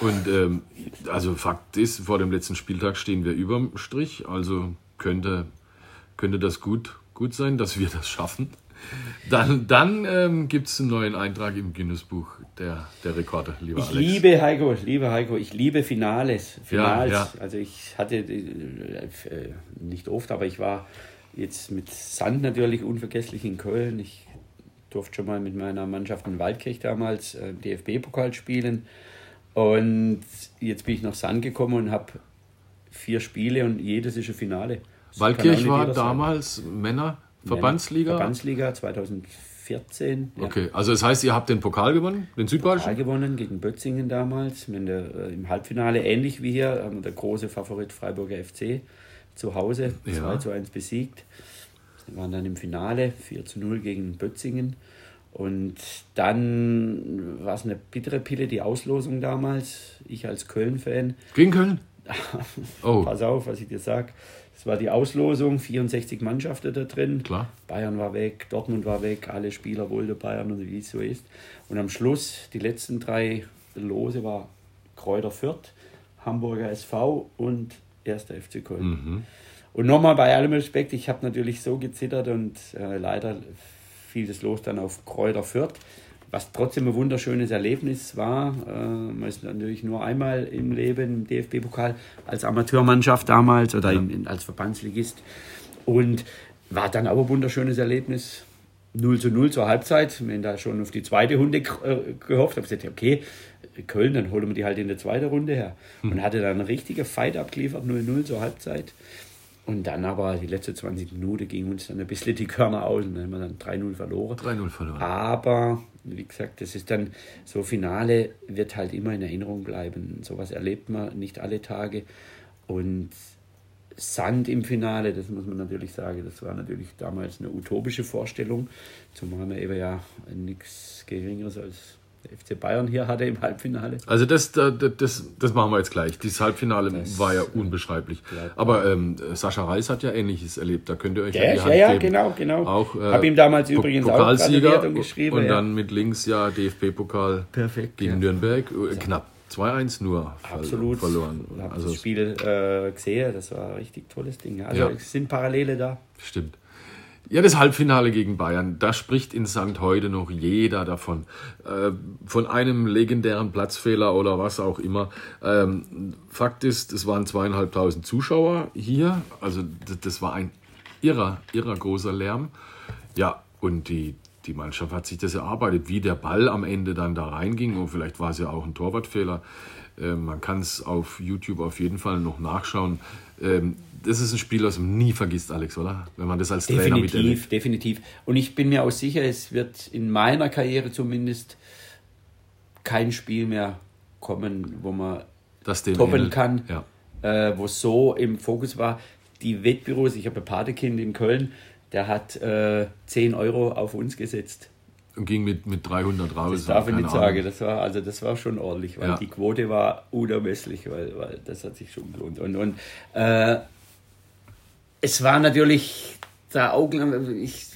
Und ähm, also Fakt ist, vor dem letzten Spieltag stehen wir überm Strich. Also könnte, könnte das gut, gut sein, dass wir das schaffen. Dann, dann ähm, gibt es einen neuen Eintrag im Guinness-Buch der, der Rekorde, lieber Ich Alex. liebe Heiko, liebe Heiko, ich liebe Finales. Finals. Ja, ja. Also ich hatte äh, äh, nicht oft, aber ich war jetzt mit Sand natürlich unvergesslich in Köln. Ich durfte schon mal mit meiner Mannschaft in Waldkirch damals äh, DFB-Pokal spielen. Und jetzt bin ich nach Sand gekommen und habe vier Spiele und jedes ist ein Finale. Waldkirch war damals Männer Verbandsliga. Verbandsliga 2014. ja. Okay, also das heißt, ihr habt den Pokal gewonnen, den Südbayerischen? Pokal gewonnen gegen Bötzingen damals. Der, äh, Im Halbfinale, ähnlich wie hier, wir der große Favorit Freiburger FC zu Hause Ja. 2 zu 1 besiegt. Wir waren dann im Finale 4 zu 0 gegen Bötzingen. Und dann war es eine bittere Pille, die Auslosung damals. Ich als Köln-Fan, Gegen Köln? Oh, pass auf, was ich dir sag. Das war die Auslosung, 64 Mannschaften da drin. klar. Bayern war weg, Dortmund war weg, alle Spieler wollten Bayern und wie es so ist. Und am Schluss, die letzten drei Lose war Kräuter Fürth, Hamburger SV und 1. FC Köln. Mhm. Und nochmal bei allem Respekt, ich habe natürlich so gezittert und äh, leider fiel das Los dann auf Kräuter Fürth, was trotzdem ein wunderschönes Erlebnis war. Äh, man ist natürlich nur einmal im Leben im DFB-Pokal als Amateurmannschaft damals oder in, in, als Verbandsligist und war dann auch ein wunderschönes Erlebnis. 0 zu 0 zur Halbzeit. Wir haben da schon auf die zweite Runde äh, gehofft. habe gesagt, okay, Köln, dann holen wir die halt in der zweiten Runde her. Und hatte dann eine richtige Fight abgeliefert, 0-0 zur Halbzeit. Und dann aber die letzten 20 Minuten ging uns dann ein bisschen die Körner aus und dann haben wir dann 3-0 verloren. 3-0 verloren. Aber, wie gesagt, das ist dann so Finale, wird halt immer in Erinnerung bleiben. Sowas erlebt man nicht alle Tage. Und Sand im Finale, das muss man natürlich sagen, das war natürlich damals eine utopische Vorstellung. Zumal man eben ja nichts Geringeres als der FC Bayern hier hatte im Halbfinale. Also das, da- da- das, das machen wir jetzt gleich. Dieses Halbfinale Das, war ja unbeschreiblich. Aber ähm, Sascha Reis hat ja Ähnliches erlebt. Da könnt ihr euch Ja, an die ja, Hand ja, geben. genau, genau. Auch, äh, Hab ihm damals Po- übrigens auch Pokalsieger gratuliert und geschrieben, Und ja. dann mit links ja DFB-Pokal Perfekt, gegen ja. Nürnberg. Äh, Knapp 2-1 nur Absolut. verloren. Ich habe Also das Spiel äh, gesehen, das war ein richtig tolles Ding. Also Ja. es sind Parallele da. Stimmt. Ja, das Halbfinale gegen Bayern, da spricht in St. heute noch jeder davon. Äh, von einem legendären Platzfehler oder was auch immer. Ähm, Fakt ist, es waren zweieinhalbtausend Zuschauer hier. Also das, war ein irrer, irrer großer Lärm. Ja, und die, die Mannschaft hat sich das erarbeitet, wie der Ball am Ende dann da reinging. Und vielleicht war es ja auch ein Torwartfehler. Ähm, man kann es auf YouTube auf jeden Fall noch nachschauen. Ähm, das ist ein Spiel, das man nie vergisst, Alex, oder? Wenn man das als definitiv, Trainer miterlebt. Definitiv, Und ich bin mir auch sicher, es wird in meiner Karriere zumindest kein Spiel mehr kommen, wo man das toppen kann, ja. äh, wo so im Fokus war. Die Wettbüros, ich habe ein Patekind in Köln, der hat äh, 10 Euro auf uns gesetzt. Und ging mit, mit 300 raus. Das darf ich nicht Ahnung. sagen. Das war, also das war schon ordentlich, weil ja. die Quote war unermesslich, weil, weil das hat sich schon gelohnt. Und, und äh, es war natürlich der Augen, ich,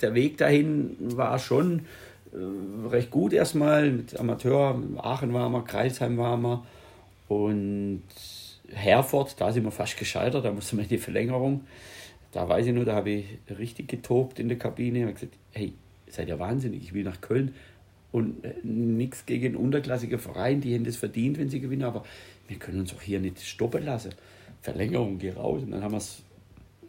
der Weg dahin war schon äh, recht gut erstmal. Mit Amateur, Aachen war wir, Kreisheim war wir und Herford, da sind wir fast gescheitert, da musste man in die Verlängerung. Da weiß ich nur, da habe ich richtig getobt in der Kabine. Ich habe gesagt, hey, seid ihr wahnsinnig, ich will nach Köln. Und äh, nichts gegen unterklassige Vereine, die haben das verdient, wenn sie gewinnen, aber wir können uns auch hier nicht stoppen lassen. Verlängerung, geh raus. Und dann haben wir es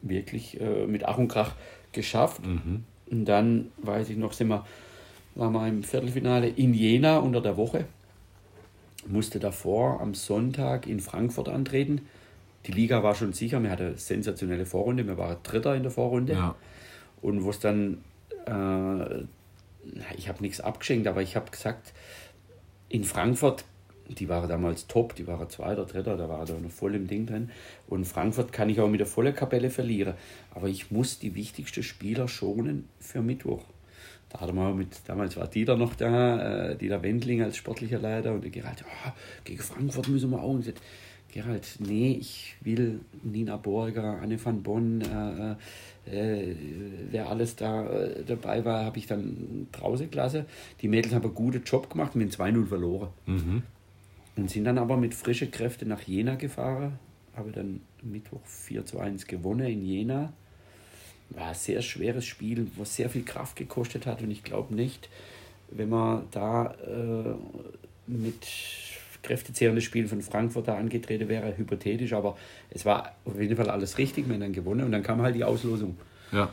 wirklich äh, mit Ach und Krach geschafft. Mhm. Und dann, weiß ich noch, sind wir, waren wir im Viertelfinale in Jena unter der Woche. Musste davor am Sonntag in Frankfurt antreten. Die Liga war schon sicher, wir hatten eine sensationelle Vorrunde, wir waren Dritter in der Vorrunde. Ja. Und wo es dann, äh, ich habe nichts abgeschenkt, aber ich habe gesagt, in Frankfurt die waren damals top, die waren Zweiter, Dritter, da war da noch voll im Ding drin. Und Frankfurt kann ich auch mit der vollen Kapelle verlieren. Aber ich muss die wichtigsten Spieler schonen für Mittwoch. Da hatte man mit, damals war Dieter noch da, äh, Dieter Wendling als sportlicher Leiter und der Gerald, oh, gegen Frankfurt müssen wir auch. Und gesagt, Gerald, nee, ich will Nina Borger, Anne van Bonn, äh, äh, wer alles da äh, dabei war, habe ich dann draußen gelassen. Die Mädels haben einen guten Job gemacht, wir haben 2-0 verloren. Mhm. Und sind dann aber mit frischen Kräften nach Jena gefahren. Habe dann Mittwoch 4 zu 1 gewonnen in Jena. War ein sehr schweres Spiel, was sehr viel Kraft gekostet hat. Und ich glaube nicht, wenn man da äh, mit kräftezehrendes Spiel von Frankfurt da angetreten wäre, hypothetisch, aber es war auf jeden Fall alles richtig, wir haben dann gewonnen und dann kam halt die Auslosung. Ja.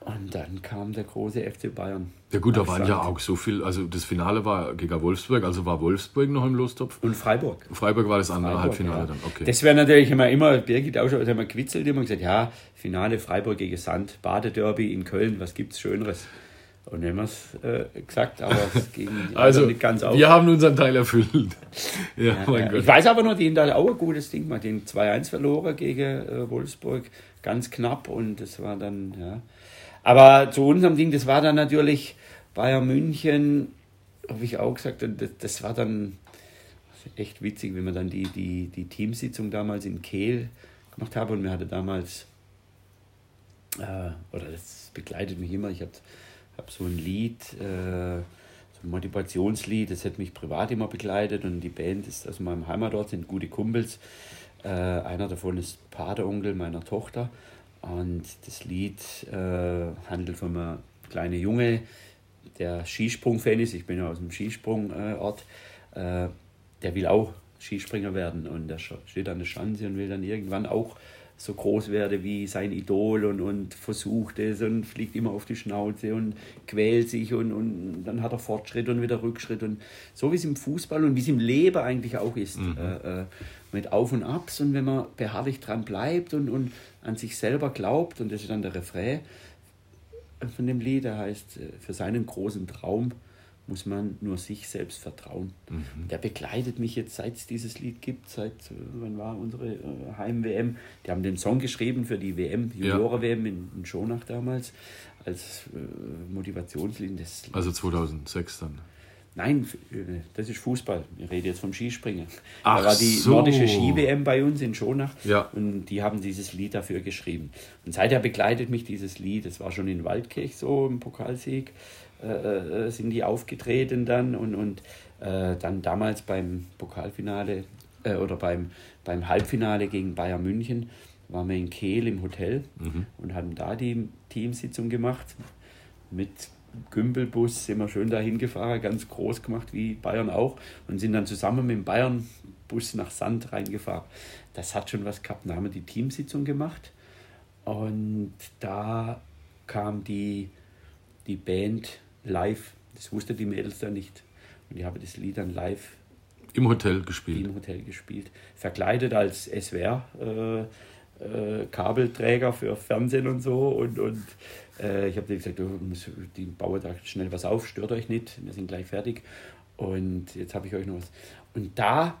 Und dann kam der große FC Bayern. Ja gut, da waren ja auch so viel, also das Finale war gegen Wolfsburg, also war Wolfsburg noch im Lostopf. Und Freiburg. Freiburg war das andere Freiburg, Halbfinale ja. dann, okay. Das wäre natürlich immer, immer, Birgit auch schon, also immer gewitzelt, immer gesagt, ja, Finale Freiburg gegen Sand, Badederby in Köln, was gibt's Schöneres? Und haben wir es äh, gesagt, aber es ging also, nicht ganz auf. Wir haben unseren Teil erfüllt. ja, ja, mein ja. Gott. Ich weiß aber noch, die haben da auch ein gutes Ding gemacht. Den 2-1 verloren gegen äh, Wolfsburg, ganz knapp und das war dann, ja. Aber zu unserem Ding, das war dann natürlich Bayern München, habe ich auch gesagt, das, das war dann echt witzig, wenn wir dann die, die, die Teamsitzung damals in Kehl gemacht haben und wir hatten damals, äh, oder das begleitet mich immer, ich habe hab so ein Lied, äh, so ein Motivationslied, das hat mich privat immer begleitet und die Band ist aus meinem Heimatort, sind gute Kumpels. Äh, einer davon ist Pateronkel meiner Tochter und das Lied äh, handelt von einem kleinen Junge, der Skisprung-Fan ist. Ich bin ja aus dem Skisprungort. Äh, der will auch Skispringer werden und der steht an der Schanze und will dann irgendwann auch so groß werden wie sein Idol und, und versucht es und fliegt immer auf die Schnauze und quält sich und, und dann hat er Fortschritt und wieder Rückschritt und so wie es im Fußball und wie es im Leben eigentlich auch ist. Mhm. Äh, äh mit Auf und Abs und wenn man beharrlich dran bleibt und, und an sich selber glaubt, und das ist dann der Refrain von dem Lied, der heißt, äh, für seinen großen Traum muss man nur sich selbst vertrauen. Mhm. Der begleitet mich jetzt, seit es dieses Lied gibt, seit, äh, wann war unsere äh, Heim-WM? Die haben den Song geschrieben für die WM, Junioren-WM in, in Schonach damals, als äh, Motivationslied. Das also 2006 dann. Nein, das ist Fußball. Ich rede jetzt vom Skispringen. Ach da war die so. nordische Ski-WM bei uns in Schonach ja. und die haben dieses Lied dafür geschrieben. Und seither begleitet mich dieses Lied. Es war schon in Waldkirch so im Pokalsieg, äh, äh, sind die aufgetreten dann und, und äh, dann damals beim Pokalfinale äh, oder beim, beim Halbfinale gegen Bayern München waren wir in Kehl im Hotel und haben da die Teamsitzung gemacht. Mit Gümbelbus sind wir schön dahin gefahren, ganz groß gemacht wie Bayern auch und sind dann zusammen mit dem Bayern-Bus nach Sand reingefahren. Das hat schon was gehabt. Da haben wir die Teamsitzung gemacht und da kam die, die Band live. Das wusste die Mädels da nicht. Und ich habe das Lied dann live Im Hotel gespielt. im Hotel gespielt. Verkleidet als SWR. Äh, äh, Kabelträger für Fernsehen und so. Und, und äh, ich habe denen gesagt, oh, die bauen da schnell was auf, stört euch nicht, wir sind gleich fertig. Und jetzt habe ich euch noch was. Und da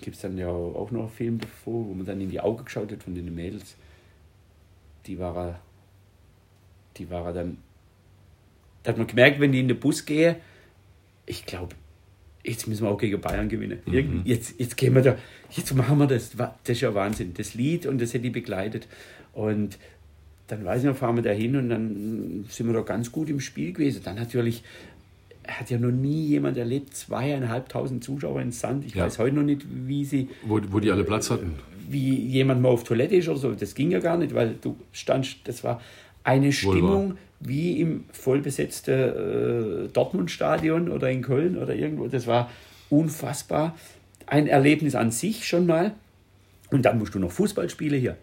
gibt es dann ja auch noch einen Film davor, wo man dann in die Augen geschaut hat von den Mädels. Die war er, die war er dann, da hat man gemerkt, wenn die in den Bus gehen, ich glaube, jetzt müssen wir auch gegen Bayern gewinnen. Irgendwie, jetzt, jetzt gehen wir da, jetzt machen wir das. Das ist ja Wahnsinn. Das Lied und das hätte die begleitet. Und dann weiß ich noch, fahren wir da hin und dann sind wir da ganz gut im Spiel gewesen. Dann natürlich hat ja noch nie jemand erlebt, zweieinhalbtausend Zuschauer in Sand. Ich Ja. weiß heute noch nicht, wie sie, Wo, wo die alle Platz hatten. wie jemand mal auf Toilette ist oder so. Das ging ja gar nicht, weil du standst, das war eine Stimmung wie im vollbesetzten äh, Dortmund-Stadion oder in Köln oder irgendwo. Das war unfassbar. Ein Erlebnis an sich schon mal. Und dann musst du noch Fußball spielen hier.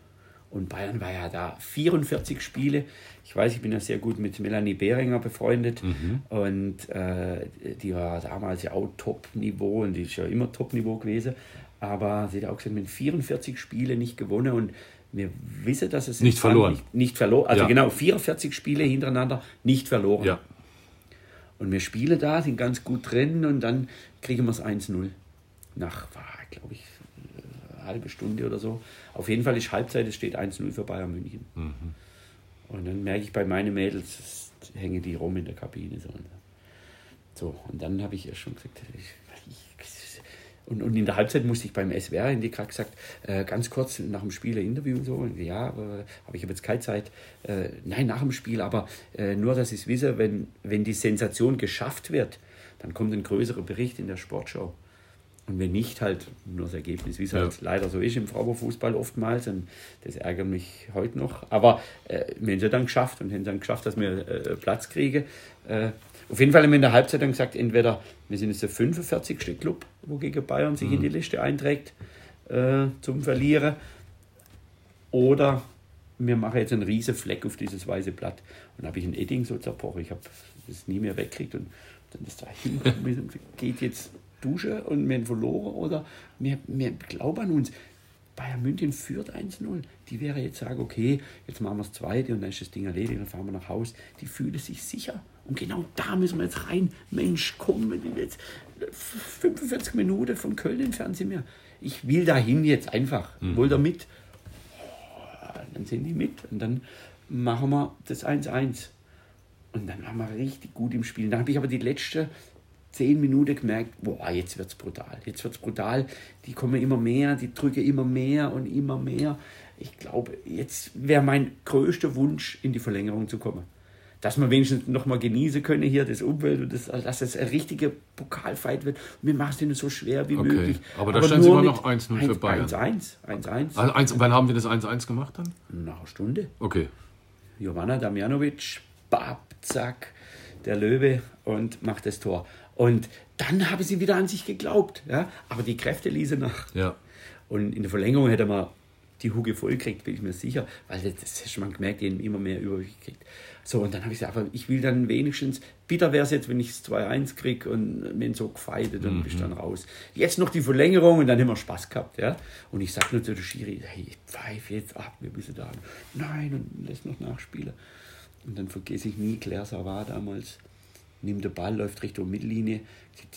Und Bayern war ja da 44 Spiele. Ich weiß, ich bin ja sehr gut mit Melanie Behringer befreundet. Und äh, die war damals ja auch Top-Niveau und die ist ja immer Top-Niveau gewesen. Aber sie hat auch gesagt, mit 44 Spiele nicht gewonnen und wir wissen, dass es Nicht verloren. Nicht, nicht verloren. Also Ja. genau, 44 Spiele hintereinander nicht verloren. Ja. Und wir spielen da, sind ganz gut drin und dann kriegen wir es 1-0. Nach, glaube ich, eine halbe Stunde oder so. Auf jeden Fall ist Halbzeit, es steht 1-0 für Bayern München. Und dann merke ich bei meinen Mädels, es hängen die rum in der Kabine. So, und, so, und dann habe ich ihr schon gesagt, ich, und, und in der Halbzeit musste ich beim SWR in die gerade gesagt, äh, ganz kurz nach dem Spiel ein Interview und so. Und ja, äh, aber ich habe jetzt keine Zeit. Äh, nein, nach dem Spiel, aber äh, nur, dass ich es wisse, wenn, wenn die Sensation geschafft wird, dann kommt ein größerer Bericht in der Sportschau. Und wenn nicht, halt nur das Ergebnis, wie es Ja. halt leider so ist im Frauenfußball oftmals. Und das ärgert mich heute noch. Aber äh, wir haben es ja dann geschafft und haben dann geschafft, dass wir äh, Platz kriegen. Äh, auf jeden Fall haben wir in der Halbzeit dann gesagt, entweder wir sind jetzt der 45. Club, wo gegen Bayern sich in die Liste einträgt äh, zum Verlieren. Oder wir machen jetzt einen riesen Fleck auf dieses weiße Blatt. Und dann habe ich ein Edding so zerbrochen. Ich habe das nie mehr weggekriegt und dann ist da hingekommen geht jetzt duschen und wir haben verloren oder wir, wir glauben an uns. Bayern München führt 1-0. Die wäre jetzt sagen, okay, jetzt machen wir das zweite und dann ist das Ding erledigt, dann fahren wir nach Haus. Die fühlen sich sicher. Und genau da müssen wir jetzt rein. Mensch, komm, jetzt 45 Minuten von Köln entfernt sind wir. Ich will dahin jetzt einfach. Wollt ihr mit? dann sind die mit und dann machen wir das 1-1. Und dann waren wir richtig gut im Spiel. Dann habe ich aber die letzte zehn Minuten gemerkt, boah, jetzt wird es brutal. Jetzt wird es brutal. Die kommen immer mehr, die drücken immer mehr und immer mehr. Ich glaube, jetzt wäre mein größter Wunsch, in die Verlängerung zu kommen. Dass wir wenigstens noch mal genießen können hier, das Umwelt und das, dass es ein richtiger Pokalfight wird. Und wir machen es denen so schwer wie Okay. möglich. Aber da stand's nur immer noch 1-0 für Bayern. 1-1. 1-1. Also eins, wann haben wir das 1-1 gemacht dann? Nach einer Stunde. Okay. Jovana Damjanovic, bab, zack, der Löwe und macht das Tor. Und dann haben sie wieder an sich geglaubt. Ja? Aber die Kräfte ließen nach. Ja. Und in der Verlängerung hätte man die Huge voll gekriegt, bin ich mir sicher, weil das, das hast man gemerkt, die haben immer mehr Übergewicht gekriegt. So, und dann habe ich gesagt, aber ich will dann wenigstens, bitter wäre es jetzt, wenn ich es 2-1 kriege und bin so gefeitet und bist dann raus. Jetzt noch die Verlängerung und dann haben wir Spaß gehabt. Ja? Und ich sage nur zu der Schiri, hey, pfeif jetzt ab, wir müssen da. Nein, und lässt noch nachspielen. Und dann vergesse ich nie, Claire Savard damals nimmt den Ball, läuft Richtung Mittellinie.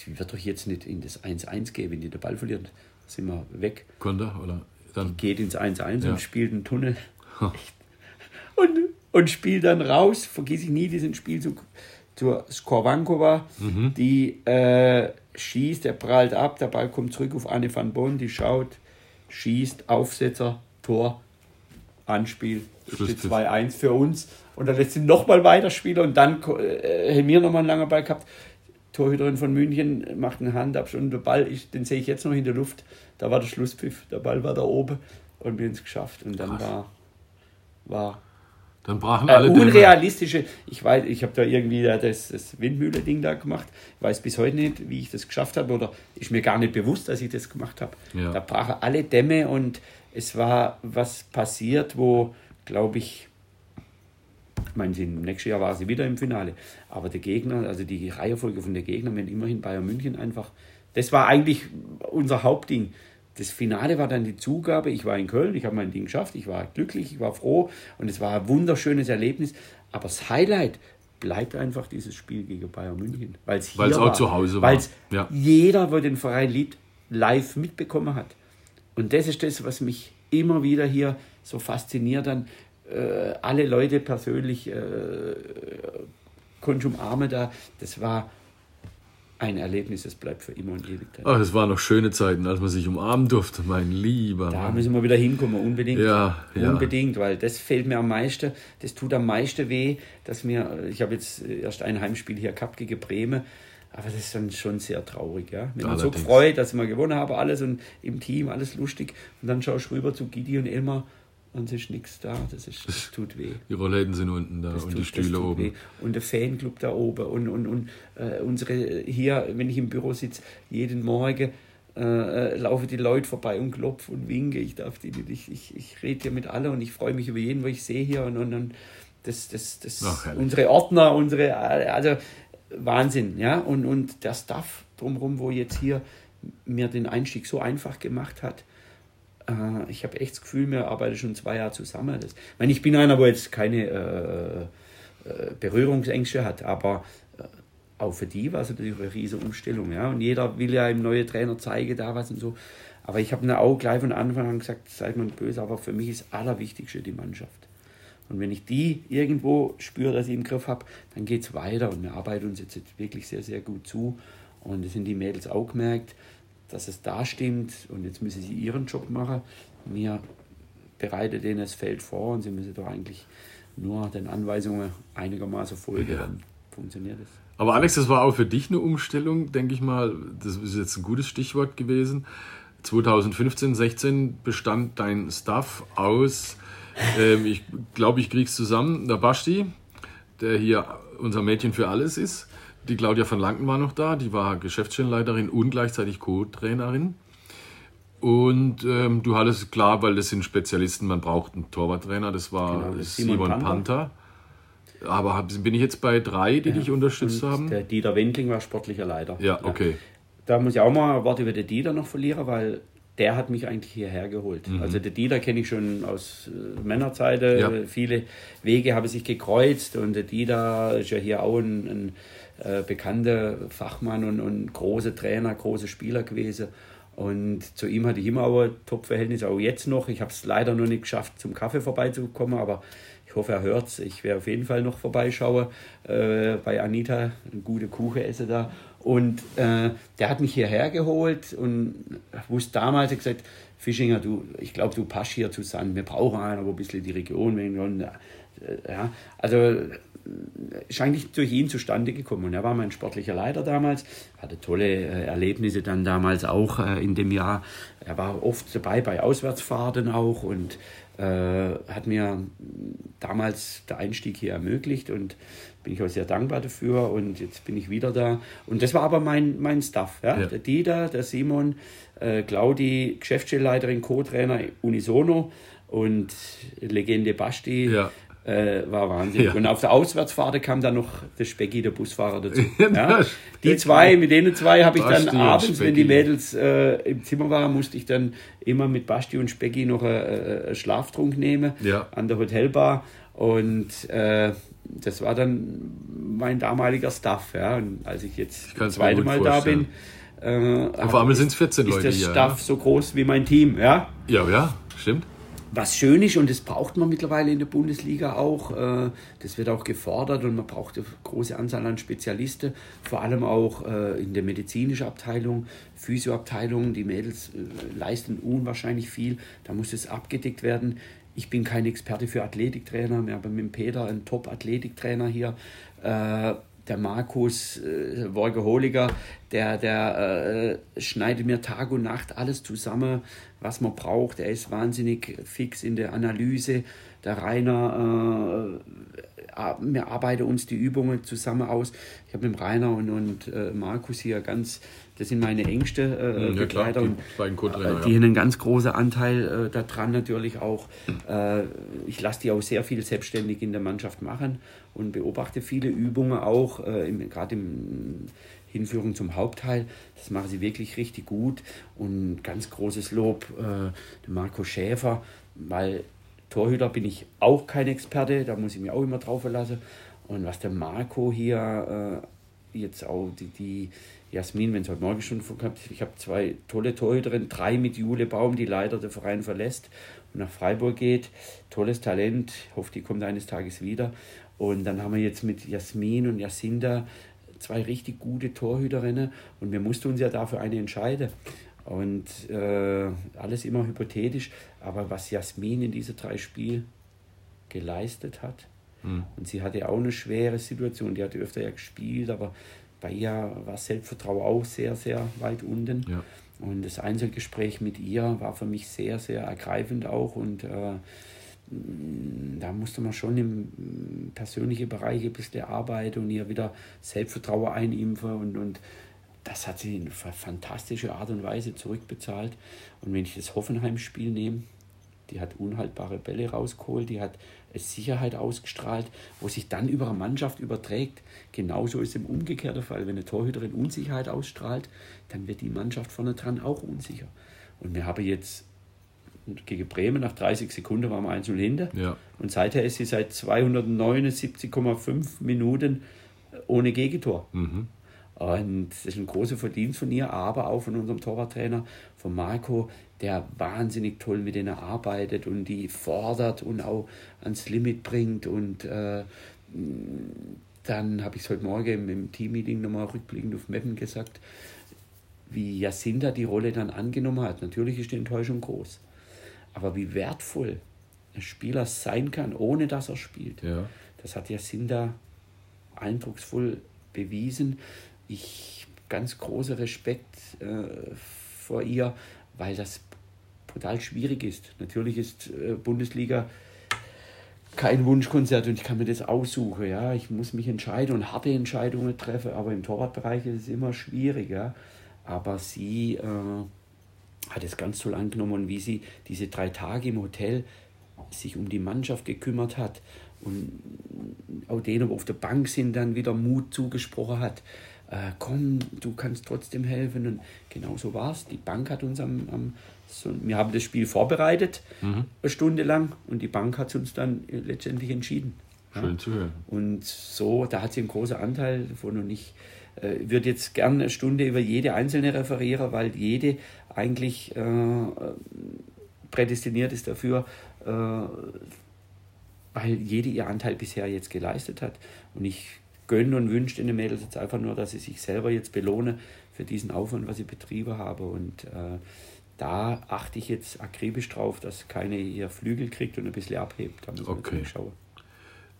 Die wird doch jetzt nicht in das 1-1 gehen, wenn die den Ball verliert, sind wir weg Konter oder dann? geht ins 1-1 Ja. und spielt einen Tunnel. und, und spielt dann raus, vergiss ich nie diesen Spielzug zur Skorvankova, Mhm. die äh, schießt, der prallt ab, der Ball kommt zurück auf Anne van Bonn, die schaut, schießt, Aufsetzer, Tor, Anspiel, steht Schlusspfiff. 2-1 für uns. Und dann lässt sie nochmal weiterspielen und dann äh, haben wir nochmal einen langen Ball gehabt. Torhüterin von München macht einen Handabstand und der Ball, ich, den sehe ich jetzt noch in der Luft. Da war der Schlusspfiff, der Ball war da oben. und wir haben es geschafft. Und dann war, war Dann brachen äh, alle Dämme. unrealistische, ich weiß, ich habe da irgendwie da das, das Windmühle-Ding da gemacht, ich weiß bis heute nicht, wie ich das geschafft habe oder ist mir gar nicht bewusst, dass ich das gemacht habe. Ja. Da brachen alle Dämme und es war was passiert, wo, glaube ich meine, sie- im nächsten Jahr war sie wieder im Finale, aber der Gegner, also die Reihenfolge von der Gegner, wenn immerhin Bayern München einfach, das war eigentlich unser Hauptding. Das Finale war dann die Zugabe. Ich war in Köln, ich habe mein Ding geschafft, ich war glücklich, ich war froh und es war ein wunderschönes Erlebnis. Aber das Highlight bleibt einfach dieses Spiel gegen Bayern München. Weil es Weil's auch zu Hause war. Weil es Ja. jeder, der den Verein liebt, live mitbekommen hat. Und das ist das, was mich immer wieder hier so fasziniert dann äh, alle Leute persönlich äh, konnte ich umarmen da. Das war ein Erlebnis, das bleibt für immer und ewig da. Ach, das waren noch schöne Zeiten, als man sich umarmen durfte, mein lieber Da Mann. müssen wir wieder hinkommen, unbedingt. Ja, ja. Unbedingt, weil das fehlt mir am meisten, das tut am meisten weh, dass mir, ich habe jetzt erst ein Heimspiel hier gehabt gegen Bremen, aber das ist dann schon sehr traurig, ja. Wenn man so gefreut, dass wir gewonnen haben, alles und im Team, alles lustig, und dann schaust du rüber zu Gidi und Elmar und es ist nichts da, das, ist, das tut weh. Die Rollläden sind unten da Das und tut- die Stühle oben. weh. Und der Fanclub da oben und, und, und äh, unsere hier, wenn ich im Büro sitze, jeden Morgen äh, äh, laufen die Leute vorbei und klopfen und winken. Ich darf die nicht, ich, ich, ich rede hier mit alle und ich freue mich über jeden, wo ich sehe hier und, und, und das, das, das, Ach, unsere Ordner, unsere, also Wahnsinn, ja. Und, und der Staff drumherum, wo jetzt hier mir den Einstieg so einfach gemacht hat, äh, ich habe echt das Gefühl, wir arbeiten schon zwei Jahre zusammen. Das, ich meine, ich bin einer, wo jetzt keine äh, äh, Berührungsängste hat, aber äh, auch für die war es natürlich eine riesige Umstellung. Ja? Und jeder will ja im neuen Trainer zeigen, da was und so. Aber ich habe mir auch gleich von Anfang an gesagt, seid man böse, aber für mich ist das Allerwichtigste die Mannschaft. Und wenn ich die irgendwo spüre, dass ich im Griff habe, dann geht es weiter. Und wir arbeiten uns jetzt wirklich sehr, sehr gut zu. Und das sind die Mädels auch gemerkt, dass es da stimmt. Und jetzt müssen sie ihren Job machen. Mir bereitet denen das Feld vor und sie müssen doch eigentlich nur den Anweisungen einigermaßen folgen. Ja. Dann funktioniert es. Aber Alex, das war auch für dich eine Umstellung, denke ich mal. Das ist jetzt ein gutes Stichwort gewesen. 2015, 16 bestand dein Staff aus, ähm, ich glaube, ich krieg's zusammen, der Basti, der hier unser Mädchen für alles ist. Die Claudia von Lanken war noch da, die war Geschäftsstellenleiterin und gleichzeitig Co-Trainerin. Und ähm, du hattest klar, weil das sind Spezialisten, man braucht einen Torwarttrainer, das war Genau, das Simon, Simon Panther. Aber hab, bin ich jetzt bei drei, die dich unterstützt haben? Der Dieter Wendling war sportlicher Leiter. Ja, okay. Da muss ich auch mal ein Wort über den Dieter noch verlieren, weil der hat mich eigentlich hierher geholt. Also den Dieter kenne ich schon aus äh, Männerzeiten. Ja. Viele Wege haben sich gekreuzt und der Dieter ist ja hier auch ein, ein äh, bekannter Fachmann und, und großer Trainer, großer Spieler gewesen. Und zu ihm hatte ich immer auch ein Top-Verhältnis, auch jetzt noch. Ich habe es leider noch nicht geschafft, zum Kaffee vorbeizukommen, aber ich hoffe, er hört es. Ich werde auf jeden Fall noch vorbeischauen äh, bei Anita, eine gute Kuchen esse da. Und äh, der hat mich hierher geholt und wusste damals, hat gesagt, Fischinger, du, ich glaube, du passt hier zu Sand. Wir brauchen einen, wo ein bisschen die Region, äh, ja, also äh, ist eigentlich durch ihn zustande gekommen. Und er war mein sportlicher Leiter damals, hatte tolle äh, Erlebnisse dann damals auch äh, in dem Jahr. Er war oft dabei bei Auswärtsfahrten auch und äh, hat mir damals der Einstieg hier ermöglicht und bin ich auch sehr dankbar dafür und jetzt bin ich wieder da. Und das war aber mein, mein Staff, ja? Ja. der Dieter, der Simon, äh, Claudi, Geschäftsstellenleiterin, Co-Trainer Unisono und Legende Basti. Ja. Äh, war Wahnsinn. Ja. Und auf der Auswärtsfahrt kam dann noch der Specki, der Busfahrer dazu. Ja, der Die zwei, mit denen zwei habe ich dann abends, wenn die Specki. Mädels äh, im Zimmer waren, musste ich dann immer mit Basti und Specki noch äh, äh, einen Schlaftrunk nehmen Ja. an der Hotelbar. Und äh, das war dann mein damaliger Staff. Ja. Und als ich jetzt kann's das zweite Mal da bin, vorstellen. äh, Auf einmal sind's 14 ist Leute das hier, Staff so groß wie mein Team. Ja Ja, ja, stimmt. Was schön ist und das braucht man mittlerweile in der Bundesliga auch. äh, Das wird auch gefordert und man braucht eine große Anzahl an Spezialisten, vor allem auch äh, in der medizinischen Abteilung, Physioabteilung. Die Mädels äh, leisten unwahrscheinlich viel, da muss es abgedeckt werden. Ich bin kein Experte für Athletiktrainer, wir haben mit Peter einen Top-Athletiktrainer hier. Der Markus äh, Worgeholiger, der, der äh, schneidet mir Tag und Nacht alles zusammen, was man braucht. Er ist wahnsinnig fix in der Analyse. Der Rainer, äh, wir arbeiten uns die Übungen zusammen aus. Ich habe mit Rainer und, und äh, Markus hier ganz das sind meine engste äh, ja, Begleiter. und die, äh, die haben einen ganz großen Anteil äh, daran natürlich auch. Äh, ich lasse die auch sehr viel selbstständig in der Mannschaft machen und beobachte viele Übungen auch, äh, gerade im Hinführung zum Hauptteil. Das machen sie wirklich richtig gut. Und ganz großes Lob äh, Marco Schäfer, weil Torhüter bin ich auch kein Experte, da muss ich mich auch immer drauf verlassen. Und was der Marco hier äh, jetzt auch die, die Jasmin, wenn es heute Morgen schon gehabt ich habe zwei tolle Torhüterinnen, drei mit Jule Baum, die leider den Verein verlässt und nach Freiburg geht. Tolles Talent, hoffe, die kommt eines Tages wieder. Und dann haben wir jetzt mit Jasmin und Jacinda zwei richtig gute Torhüterinnen und wir mussten uns ja dafür eine entscheiden. Und äh, alles immer hypothetisch, aber was Jasmin in diese drei Spielen geleistet hat, mhm. und sie hatte auch eine schwere Situation, die hatte öfter ja gespielt, aber bei ihr war Selbstvertrauen auch sehr, sehr weit unten. Ja. Und das Einzelgespräch mit ihr war für mich sehr, sehr ergreifend auch. Und äh, da musste man schon im persönlichen Bereich ein bisschen arbeiten und ihr wieder Selbstvertrauen einimpfen. Und, und das hat sie in fantastische Art und Weise zurückbezahlt. Und wenn ich das Hoffenheim-Spiel nehme, die hat unhaltbare Bälle rausgeholt, die hat Sicherheit ausgestrahlt, wo sich dann über eine Mannschaft überträgt. Genauso ist im umgekehrten Fall, wenn eine Torhüterin Unsicherheit ausstrahlt, dann wird die Mannschaft vorne dran auch unsicher. Und wir haben jetzt gegen Bremen nach 30 Sekunden waren wir 1 hinter. Ja. Und seither ist sie seit 279,5 Minuten ohne Gegentor. Mhm. Und das ist ein großer Verdienst von ihr, aber auch von unserem Torwarttrainer, von Marco, der wahnsinnig toll mit denen arbeitet und die fordert und auch ans Limit bringt. Und äh, dann habe ich es heute Morgen im, Teammeeting nochmal rückblickend auf Meppen gesagt, wie Jacinda die Rolle dann angenommen hat. Natürlich ist die Enttäuschung groß. Aber wie wertvoll ein Spieler sein kann, ohne dass er spielt, ja. das hat Jacinda eindrucksvoll bewiesen. Ich ganz großer Respekt äh, vor ihr, weil das brutal schwierig ist. Natürlich ist äh, Bundesliga kein Wunschkonzert und ich kann mir das aussuchen. Ja? Ich muss mich entscheiden und harte Entscheidungen treffen, aber im Torwartbereich ist es immer schwierig. Ja? Aber sie äh, hat es ganz toll angenommen wie sie diese drei Tage im Hotel sich um die Mannschaft gekümmert hat und auch denen, die auf der Bank sind, dann wieder Mut zugesprochen hat. Äh, komm, du kannst trotzdem helfen. Und genau so war es. Die Bank hat uns am, am so, wir haben das Spiel vorbereitet, mhm. eine Stunde lang, und die Bank hat uns dann letztendlich entschieden. Schön ja. zu hören. Und so, da hat sie einen großen Anteil davon und ich äh, würde jetzt gerne eine Stunde über jede einzelne referieren, weil jede eigentlich äh, prädestiniert ist dafür, äh, weil jede ihr Anteil bisher jetzt geleistet hat. Und ich gönne und wünsche den Mädels jetzt einfach nur, dass sie sich selber jetzt belohnen für diesen Aufwand, was sie betrieben haben. Und äh, da achte ich jetzt akribisch drauf, dass keine ihr Flügel kriegt und ein bisschen abhebt. Da okay. schauen.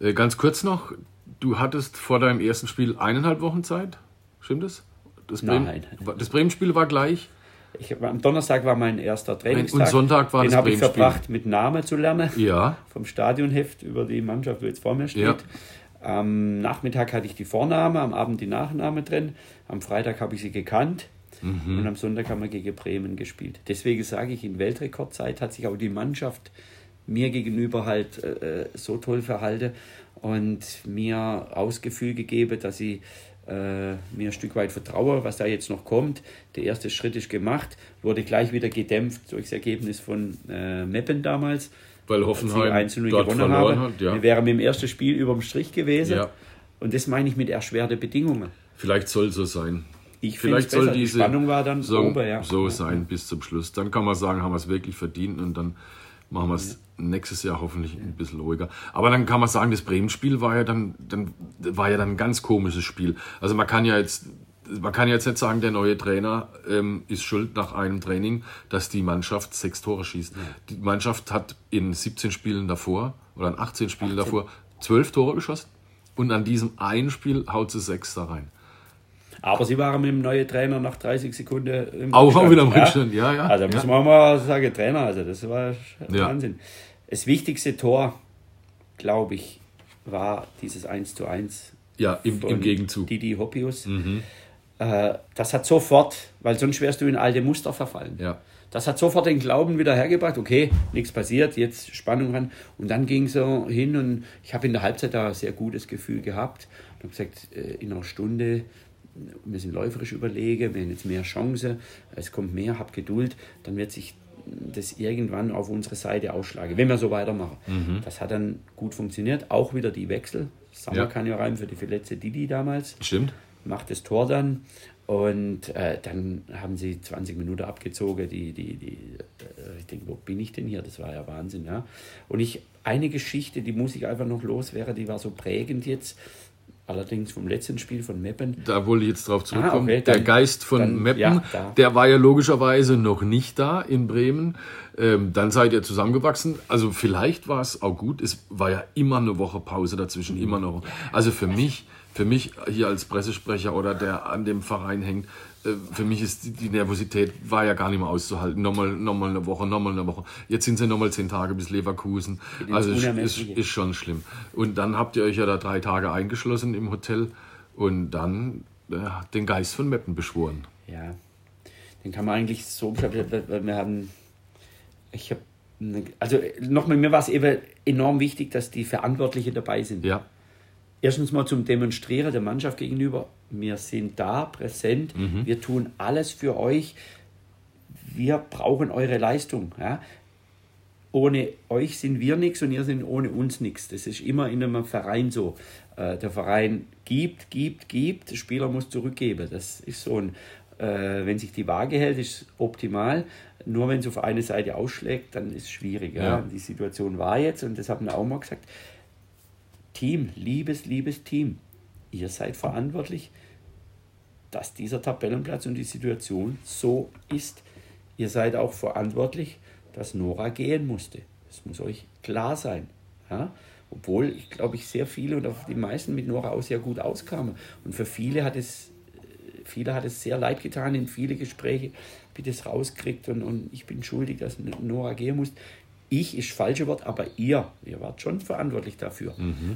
Äh, ganz kurz noch, du hattest vor deinem ersten Spiel eineinhalb Wochen Zeit, stimmt das? Das Bremen, Nein. Das Bremen-Spiel war gleich? Ich, am Donnerstag war mein erster Trainingstag. Und Sonntag war Den habe ich verbracht, mit Namen zu lernen. Ja. Vom Stadionheft über die Mannschaft, die jetzt vor mir steht. Ja. Am Nachmittag hatte ich die Vorname, am Abend die Nachname drin. Am Freitag habe ich sie gekannt. Mhm. Und am Sonntag haben wir gegen Bremen gespielt. Deswegen sage ich, in Weltrekordzeit hat sich auch die Mannschaft mir gegenüber halt äh, so toll verhalten und mir Ausgefühl gegeben, dass ich äh, mir ein Stück weit vertraue, was da jetzt noch kommt. Der erste Schritt ist gemacht, wurde gleich wieder gedämpft durch das Ergebnis von äh, Meppen damals. Weil Hoffenheim einzeln gewonnen habe. Hat, ja. wäre mit dem ersten Spiel über dem Strich gewesen. Ja. Und das meine ich mit erschwerte Bedingungen. Vielleicht soll so sein. Ich Vielleicht soll diese die Spannung war dann so, ober, ja. so sein bis zum Schluss. Dann kann man sagen, haben wir es wirklich verdient und dann machen wir es. Nächstes Jahr hoffentlich ein bisschen ruhiger. Aber dann kann man sagen, das Bremen-Spiel war ja dann, dann war ja dann ein ganz komisches Spiel. Also man kann ja jetzt man kann jetzt nicht sagen, der neue Trainer ähm, ist schuld nach einem Training, dass die Mannschaft sechs Tore schießt. Ja. Die Mannschaft hat in 17 Spielen davor oder in 18 Spielen 18. davor zwölf Tore geschossen. und an diesem einen Spiel haut sie sechs da rein. Aber sie waren mit dem neuen Trainer nach 30 Sekunden im Auch, auch Rückstand, wieder im Rückstand, ja, ja. Also ja. muss man mal sagen, Trainer, also das war Ja. Wahnsinn. Das wichtigste Tor, glaube ich, war dieses 1 zu 1 Ja, im, im Gegenzug. Mhm. Didi Hoppius. Äh, das hat sofort, weil sonst wärst du in alte Muster verfallen. Ja. Das hat sofort den Glauben wieder hergebracht, okay, nichts passiert, jetzt Spannung ran. Und dann ging es so hin und ich habe in der Halbzeit da ein sehr gutes Gefühl gehabt. Und habe gesagt, äh, in einer Stunde, wir sind läuferisch überlegen, wir haben jetzt mehr Chance, es kommt mehr, hab Geduld, dann wird sich das irgendwann auf unsere Seite ausschlagen, wenn wir so weitermachen. Das hat dann gut funktioniert, auch wieder die Wechsel. Sammer Ja. kann ja rein für die verletzte Didi damals Stimmt. macht das Tor dann und äh, dann haben sie 20 Minuten abgezogen. Die, die, die, äh, ich denke, wo bin ich denn hier? Das war ja Wahnsinn. Ja? Und ich, eine Geschichte, die muss ich einfach noch loswerden, die war so prägend jetzt, allerdings vom letzten Spiel von Meppen. Da wollte ich jetzt drauf zurückkommen. Ah, okay, der dann- Geist von dann- Meppen, ja, der war ja logischerweise noch nicht da in Bremen. Ähm, dann seid ihr zusammengewachsen. Also vielleicht war es auch gut. Es war ja immer eine Woche Pause dazwischen, immer noch. Also für mich, für mich hier als Pressesprecher oder der an dem Verein hängt, äh, für mich ist die, die Nervosität war ja gar nicht mehr auszuhalten. Nochmal, nochmal eine Woche, nochmal eine Woche. Jetzt sind sie nochmal zehn Tage bis Leverkusen. Also es ist, Unermessliche. ist schon schlimm. Und dann habt ihr euch ja da drei Tage eingeschlossen im Hotel und dann äh, den Geist von Meppen beschworen. Ja, den kann man eigentlich so beschreiben, wir haben, ich habe, also nochmal, mir war es eben enorm wichtig, dass die Verantwortlichen dabei sind. Ja, erstens mal zum Demonstrieren der Mannschaft gegenüber. Wir sind da, präsent. Wir tun alles für euch. Wir brauchen eure Leistung. Ja? Ohne euch sind wir nichts und ihr sind ohne uns nichts. Das ist immer in einem Verein so. Äh, Der Verein gibt, gibt, gibt. Der Spieler muss zurückgeben. Das ist so ein, äh, wenn sich die Waage hält, ist optimal. Nur wenn es auf eine Seite ausschlägt, dann ist es schwierig. Ja? Ja. Die Situation war jetzt, und das haben wir auch mal gesagt, Team, liebes, liebes Team, ihr seid verantwortlich, dass dieser Tabellenplatz und die Situation so ist. Ihr seid auch verantwortlich, dass Nora gehen musste. Das muss euch klar sein. Ja? Obwohl, ich glaube, ich sehr viele und auch die meisten mit Nora auch sehr gut auskamen. Und für viele hat es, viele hat es sehr leid getan in viele Gespräche, wie das rauskriegt und, und ich bin schuldig, dass Nora gehen muss. Ich ist das falsche Wort, aber ihr, ihr wart schon verantwortlich dafür.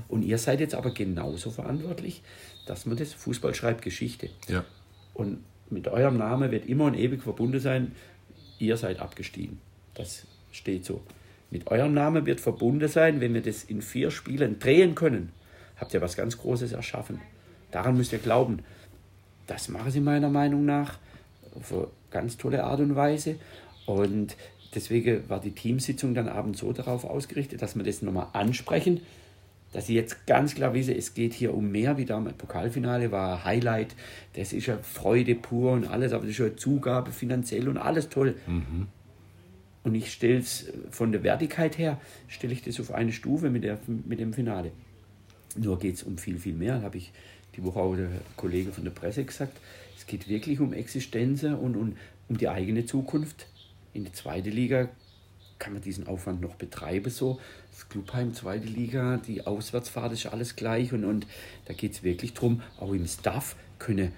Und ihr seid jetzt aber genauso verantwortlich, dass man das Fußball schreibt Geschichte. ja. Und mit eurem Namen wird immer und ewig verbunden sein, ihr seid abgestiegen. Das steht so. Mit eurem Namen wird verbunden sein, wenn wir das in vier Spielen drehen können, habt ihr was ganz Großes erschaffen. Daran müsst ihr glauben. Das machen sie meiner Meinung nach ganz tolle Art und Weise. Und deswegen war die Teamsitzung dann abends so darauf ausgerichtet, dass wir das nochmal ansprechen, dass sie jetzt ganz klar wissen, es geht hier um mehr, wie damals Pokalfinale war Highlight, das ist ja Freude pur und alles, aber das ist ja Zugabe finanziell und alles toll. Und ich stelle es von der Wertigkeit her, stelle ich das auf eine Stufe mit, der, mit dem Finale. Nur geht es um viel, viel mehr, habe ich die Woche auch der Kollege von der Presse gesagt. Es geht wirklich um Existenzen und, und um die eigene Zukunft. In der zweiten Liga kann man diesen Aufwand noch betreiben so. Das Clubheim, zweite Liga, die Auswärtsfahrt ist alles gleich und, und da geht es wirklich darum, auch im Staff können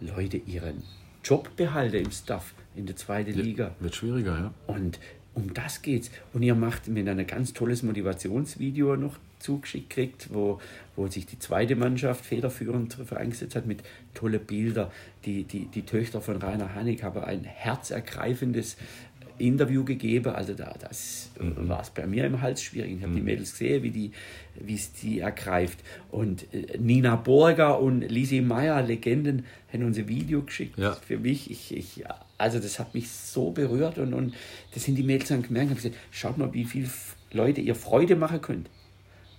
Leute ihren Job behalten im Staff in der zweiten Liga. Wird schwieriger, ja. Und um das geht's. Und ihr macht mir dann ein ganz tolles Motivationsvideo noch zugeschickt kriegt, wo, wo sich die zweite Mannschaft federführend dafür eingesetzt hat mit tolle Bilder. Die, die, die Töchter von Rainer Hannig haben ein herzergreifendes Interview gegeben. Also da das war es bei mir im Hals schwierig. Ich habe die Mädels gesehen, wie die wie es die ergreift. Und äh, Nina Borger und Lisi Meyer, Legenden, haben uns ein Video geschickt Ja. für mich. Ich, ich, also das hat mich so berührt und, und das sind die Mädels dann gemerkt. Haben gesagt, schaut mal, wie viele Leute ihr Freude machen könnt,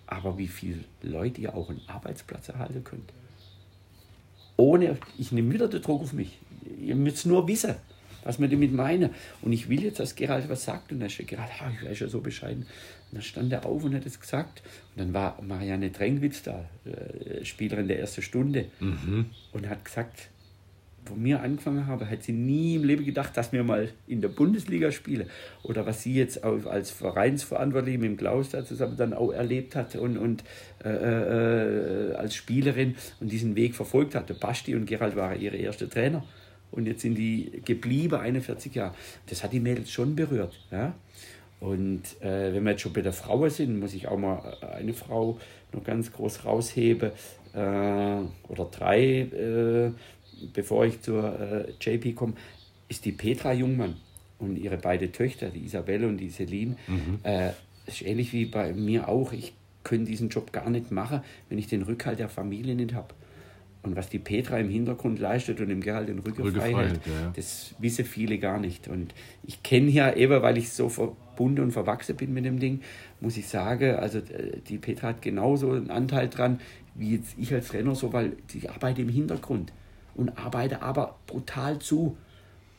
aber wie viele Leute ihr auch einen Arbeitsplatz erhalten könnt. Ohne, ich nehme wieder den Druck auf mich. Ihr müsst nur wissen, was wir damit meinen. Und ich will jetzt, dass Gerald was sagt. Und dann ist Gerald, ah, ich weiß ja so bescheiden. Und dann stand er auf und hat es gesagt. Und dann war Marianne Drenkwitz da, äh, Spielerin der ersten Stunde, und hat gesagt, wo wir angefangen haben, hat sie nie im Leben gedacht, dass wir mal in der Bundesliga spielen. Oder was sie jetzt als Vereinsverantwortliche mit dem Klaus da zusammen dann auch erlebt hat und, und äh, äh, als Spielerin und diesen Weg verfolgt hat. Der Basti und Gerald waren ihre erste Trainer. Und jetzt sind die geblieben, 41 Jahre. Das hat die Mädels schon berührt. Ja? Und äh, wenn wir jetzt schon bei der Frau sind, muss ich auch mal eine Frau noch ganz groß rausheben. Äh, oder drei, äh, bevor ich zur äh, JP komme, ist die Petra Jungmann und ihre beiden Töchter, die Isabelle und die Celine. Mhm. Äh, ist ähnlich wie bei mir auch. Ich könnte diesen Job gar nicht machen, wenn ich den Rückhalt der Familie nicht habe. Und was die Petra im Hintergrund leistet und im Gerald den Rücken, frei hält, ja. das wissen viele gar nicht. Und ich kenne ja eben, weil ich so verbunden und verwachsen bin mit dem Ding, muss ich sagen, also äh, die Petra hat genauso einen Anteil dran, wie jetzt ich als Trainer so, weil die arbeitet im Hintergrund und arbeite aber brutal zu.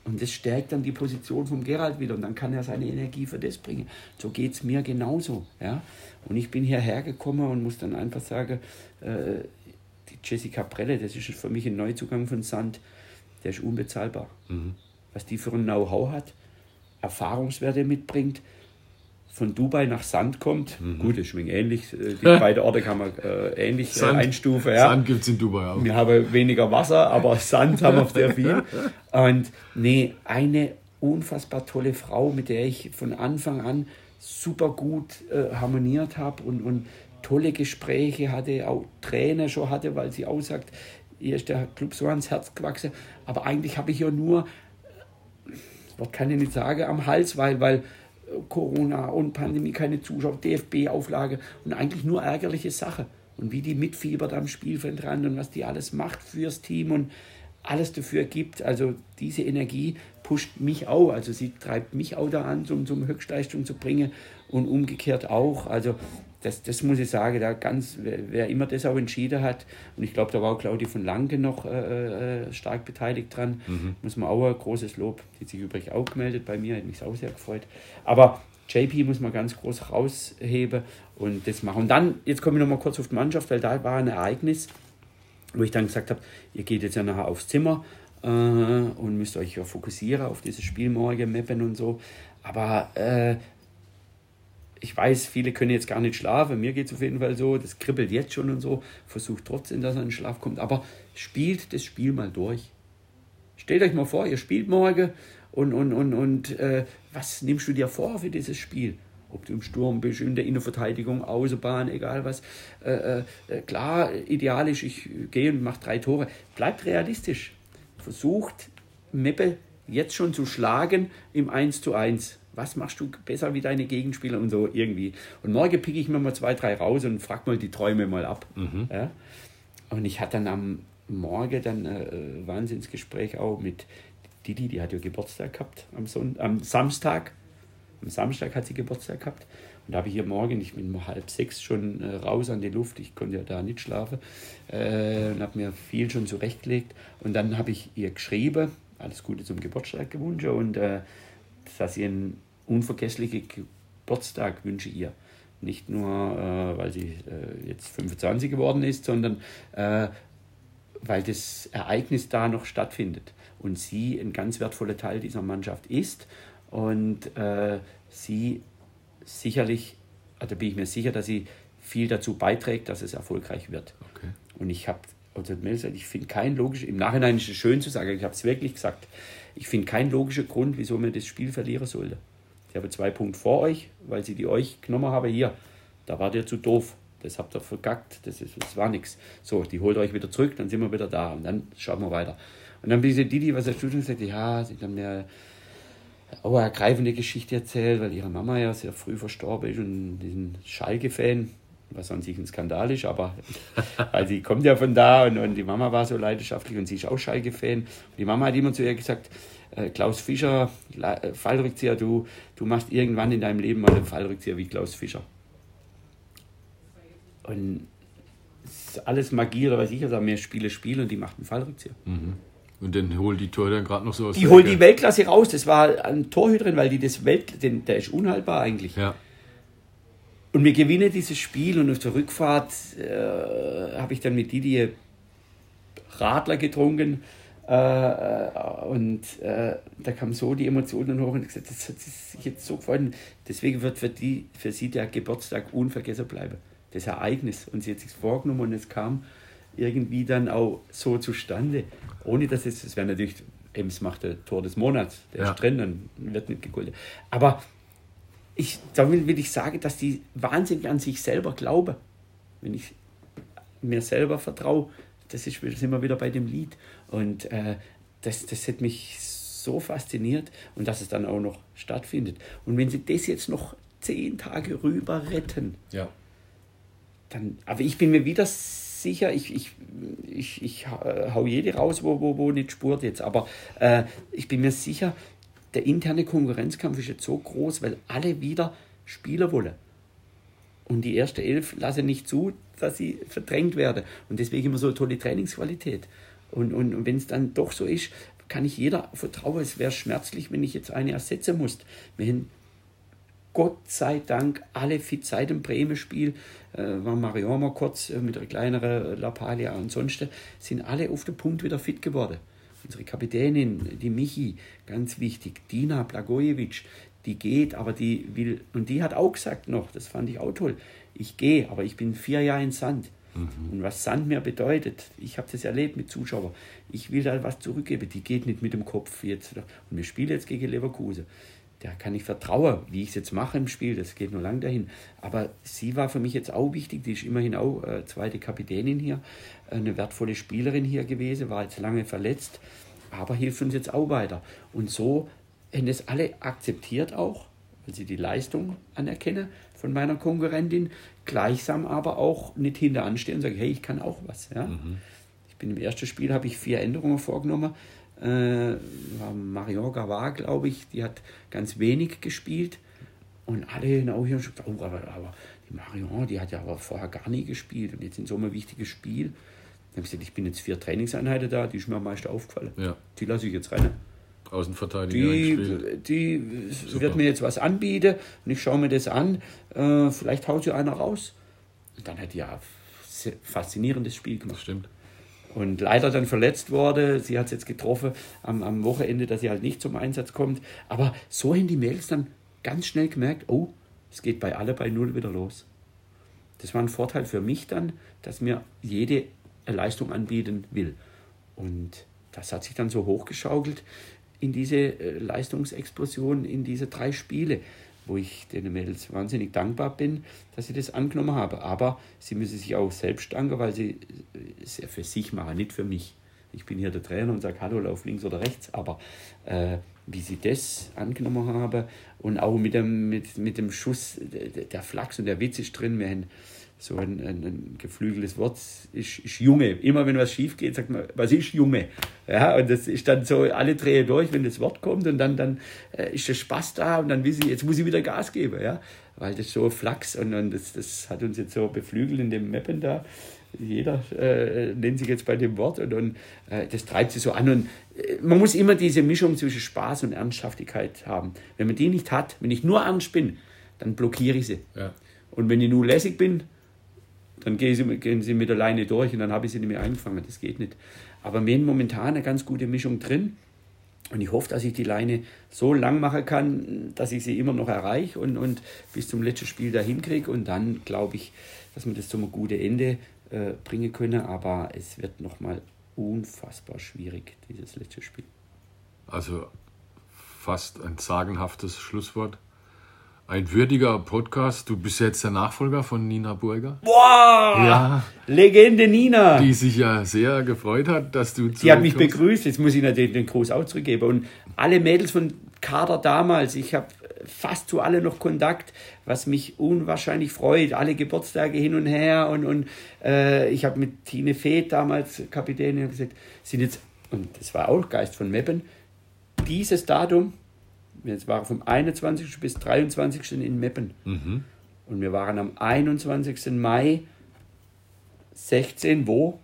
Und das stärkt dann die Position vom Gerald wieder und dann kann er seine Energie für das bringen. So geht es mir genauso. Ja? Und ich bin hierher gekommen und muss dann einfach sagen, äh, die Jessica Prelle, das ist für mich ein Neuzugang von Sand, der ist unbezahlbar. Mhm. Was die für ein Know-how hat, Erfahrungswerte mitbringt, von Dubai nach Sand kommt. Mhm. Gut, ist schon ähnlich. Äh, die beiden Orte kann man äh, ähnlich äh, Sand, einstufen. Ja. Sand gibt es in Dubai auch. Wir haben weniger Wasser, aber Sand haben wir sehr viel. Und nee, eine unfassbar tolle Frau, mit der ich von Anfang an super gut äh, harmoniert habe und, und tolle Gespräche hatte, auch Tränen schon hatte, weil sie aussagt, ihr ist der Club so ans Herz gewachsen. Aber eigentlich habe ich ja nur, was kann ich nicht sagen, am Hals, weil, weil Corona und Pandemie, keine Zuschauer, DFB-Auflage und eigentlich nur ärgerliche Sache. Und wie die mitfiebert am Spielfeld ran und was die alles macht fürs Team und alles dafür gibt. Also diese Energie pusht mich auch. Also sie treibt mich auch da an, um zum Höchstleistung zu bringen und umgekehrt auch. Also das, das muss ich sagen, da ganz, wer, immer das auch entschieden hat, und ich glaube, da war auch Claudia von Lange noch äh, äh, stark beteiligt dran, mhm. muss man auch ein großes Lob, die hat sich übrigens auch gemeldet bei mir, hat mich auch sehr gefreut. Aber JP muss man ganz groß rausheben und das machen. Und dann, jetzt komme ich noch mal kurz auf die Mannschaft, weil da war ein Ereignis, wo ich dann gesagt habe, ihr geht jetzt ja nachher aufs Zimmer äh, und müsst euch ja fokussieren auf dieses Spiel morgen, Mappen und so. Aber äh, ich weiß, viele können jetzt gar nicht schlafen. Mir geht es auf jeden Fall so. Das kribbelt jetzt schon und so. Versucht trotzdem, dass er in den Schlaf kommt. Aber spielt das Spiel mal durch. Stellt euch mal vor, ihr spielt morgen und, und, und, und äh, was nimmst du dir vor für dieses Spiel? Ob du im Sturm bist, in der Innenverteidigung, Außenbahn, egal was. Äh, äh, klar, idealisch, ich gehe und mache drei Tore. Bleibt realistisch. Versucht, Meppe jetzt schon zu schlagen im 1 zu 1 was machst du besser wie deine Gegenspieler und so irgendwie. Und morgen picke ich mir mal zwei, drei raus und frag mal die Träume mal ab. Mhm. Ja? Und ich hatte dann am Morgen dann ein äh, Wahnsinnsgespräch auch mit Didi, die hat ja Geburtstag gehabt am, Son am Samstag. Am Samstag hat sie Geburtstag gehabt. Und da habe ich hier morgen, ich bin um halb sechs schon äh, raus an die Luft, ich konnte ja da nicht schlafen, äh, und habe mir viel schon zurechtgelegt. Und dann habe ich ihr geschrieben, alles Gute zum Geburtstag gewünscht und äh, dass sie einen unvergesslichen Geburtstag wünsche ihr. Nicht nur, äh, weil sie äh, jetzt 25 geworden ist, sondern äh, weil das Ereignis da noch stattfindet und sie ein ganz wertvoller Teil dieser Mannschaft ist und äh, sie sicherlich, also bin ich mir sicher, dass sie viel dazu beiträgt, dass es erfolgreich wird. Okay. Und ich habe, also ich finde kein logisch, im Nachhinein ist es schön zu sagen, ich habe es wirklich gesagt, ich finde keinen logischen Grund, wieso man das Spiel verlieren sollte. Ich habe zwei Punkte vor euch, weil sie die euch genommen haben. Hier, da wart ihr zu doof. Das habt ihr vergackt. Das, ist, das war nichts. So, die holt euch wieder zurück, dann sind wir wieder da und dann schauen wir weiter. Und dann ich Didi, was er Studium gesagt ja, sie haben mir eine ergreifende Geschichte erzählt, weil ihre Mama ja sehr früh verstorben ist und diesen Schalke-Fan, was an sich ein Skandal ist, aber weil sie kommt ja von da und, und die Mama war so leidenschaftlich und sie ist auch Schalke-Fan. Die Mama hat immer zu ihr gesagt, äh, Klaus Fischer, äh, Fallrückzieher, du, du machst irgendwann in deinem Leben mal einen Fallrückzieher wie Klaus Fischer. Und alles Magie oder was ich, also mehr Spiele spielen und die macht einen Fallrückzieher. Mhm. Und dann holt die Tor dann gerade noch so aus. Die holt die Weltklasse raus. Das war ein Torhüterin, weil die das Welt, den, der ist unhaltbar eigentlich. Ja. Und wir gewinnen dieses Spiel und auf der Rückfahrt äh, habe ich dann mit Didier Radler getrunken und äh, da kam so die Emotionen hoch und ich gesagt, das hat sich jetzt so gefreut. Deswegen wird für, die, für sie der Geburtstag unvergessen bleiben. Das Ereignis. Und sie hat sich vorgenommen und es kam irgendwie dann auch so zustande. Ohne dass es, es wäre natürlich, Ems macht der Tor des Monats, der Ja. ist drin, dann wird nicht gegolten. Aber ich, da will, ich sagen, dass die wahnsinnig an sich selber glauben. Wenn ich mir selber vertraue, das ist, sind wir wieder bei dem Lied. Und äh, das, das hat mich so fasziniert und dass es dann auch noch stattfindet. Und wenn sie das jetzt noch zehn Tage rüber retten, Ja. dann, aber ich bin mir wieder sicher, ich, ich, ich, ich äh, hau jede raus, wo, wo, wo nicht spurt jetzt, aber äh, ich bin mir sicher, der interne Konkurrenzkampf ist jetzt so groß, weil alle wieder Spieler wollen. Und die erste Elf lasse nicht zu, dass sie verdrängt werde. Und deswegen immer so eine tolle Trainingsqualität. Und, und, und wenn es dann doch so ist, kann ich jeder vertrauen. Es wäre schmerzlich, wenn ich jetzt eine ersetzen muss. Haben Gott sei Dank alle fit seit dem Bremen-Spiel. Äh, war Marion mal kurz äh, mit einer kleineren Lappalia. Ansonsten sind alle auf den Punkt wieder fit geworden. Unsere Kapitänin, die Michi, ganz wichtig. Dina Blagojevic, die geht, aber die will. Und die hat auch gesagt noch, das fand ich auch toll. Ich gehe, aber ich bin vier Jahre in Sand. Und was Sand mir bedeutet, ich habe das erlebt mit Zuschauern, ich will da was zurückgeben. Die geht nicht mit dem Kopf jetzt. Und wir spielen jetzt gegen Leverkusen. Der kann ich vertrauen, wie ich es jetzt mache im Spiel, das geht nur lang dahin. Aber sie war für mich jetzt auch wichtig, die ist immerhin auch äh, zweite Kapitänin hier, eine wertvolle Spielerin hier gewesen, war jetzt lange verletzt, aber hilft uns jetzt auch weiter. Und so haben das alle akzeptiert auch, weil sie die Leistung anerkennen von meiner Konkurrentin, gleichsam aber auch nicht hinteran stehen und sagen, hey, ich kann auch was. Ja? Ich bin im ersten Spiel, habe ich vier Änderungen vorgenommen. Äh, war Marion Gavard, glaube ich, die hat ganz wenig gespielt. Und alle auch hier schon gesagt, oh, aber, aber die Marion, die hat ja aber vorher gar nie gespielt. Und jetzt in so einem wichtigen Spiel, dann habe ich gesagt, ich bin jetzt vier Trainingseinheiten da, die ist mir am meisten aufgefallen. Ja. Die lasse ich jetzt rein. Außenverteidiger Die, die wird mir jetzt was anbieten und ich schaue mir das an. Äh, vielleicht haut sie einer raus. Und dann hat die ja faszinierendes Spiel Das gemacht. stimmt. Und leider dann verletzt wurde. Sie hat es jetzt getroffen am, am Wochenende, dass sie halt nicht zum Einsatz kommt. Aber so haben die Mädels dann ganz schnell gemerkt, oh, es geht bei alle bei Null wieder los. Das war ein Vorteil für mich dann, dass mir jede Leistung anbieten will. Und das hat sich dann so hochgeschaukelt in diese äh, Leistungsexplosion, in diese drei Spiele, wo ich den Mädels wahnsinnig dankbar bin, dass sie das angenommen haben. Aber sie müssen sich auch selbst danken, weil sie äh, es ja für sich machen, nicht für mich. Ich bin hier der Trainer und sage, hallo, lauf links oder rechts. Aber äh, wie sie das angenommen haben und auch mit dem, mit, mit dem Schuss, der, der Flachs und der Witz ist drin. Wir haben so ein, ein, ein geflügeltes Wort, ist, ist Junge. Immer wenn was schief geht, sagt man, was ist Junge? Ja, und das ist dann so, alle drehen durch, wenn das Wort kommt und dann, dann äh, ist der Spaß da und dann wissen sie, jetzt muss ich wieder Gas geben, ja. Weil das so Flachs und, und das, das hat uns jetzt so beflügelt in dem Mappen da. Jeder äh, nennt sich jetzt bei dem Wort und, und äh, das treibt sie so an. Und äh, man muss immer diese Mischung zwischen Spaß und Ernsthaftigkeit haben. Wenn man die nicht hat, wenn ich nur ernst bin, dann blockiere ich sie. Ja. Und wenn ich nur lässig bin, dann gehen sie, gehen sie mit der Leine durch und dann habe ich sie nicht mehr eingefangen. Das geht nicht. Aber wir haben momentan eine ganz gute Mischung drin. Und ich hoffe, dass ich die Leine so lang machen kann, dass ich sie immer noch erreiche und, und bis zum letzten Spiel dahin kriege. Und dann glaube ich, dass wir das zum guten Ende äh, bringen können. Aber es wird nochmal unfassbar schwierig, dieses letzte Spiel. Also fast ein sagenhaftes Schlusswort. Ein würdiger Podcast. Du bist jetzt der Nachfolger von Nina Burger. Boah! Ja. Legende Nina! Die sich ja sehr gefreut hat, dass du Die hat mich zurückkommst. begrüßt, jetzt muss ich natürlich den Gruß auch zurückgeben. Und alle Mädels von Kader damals, ich habe fast zu alle noch Kontakt, was mich unwahrscheinlich freut. Alle Geburtstage hin und her. Und, und äh, ich habe mit Tine Feeth damals, Kapitänin, gesagt, sind jetzt, und das war auch Geist von Meppen, dieses Datum, jetzt war vom 21. bis 23. in Meppen. Mhm. Und wir waren am 21. Mai 16, wo?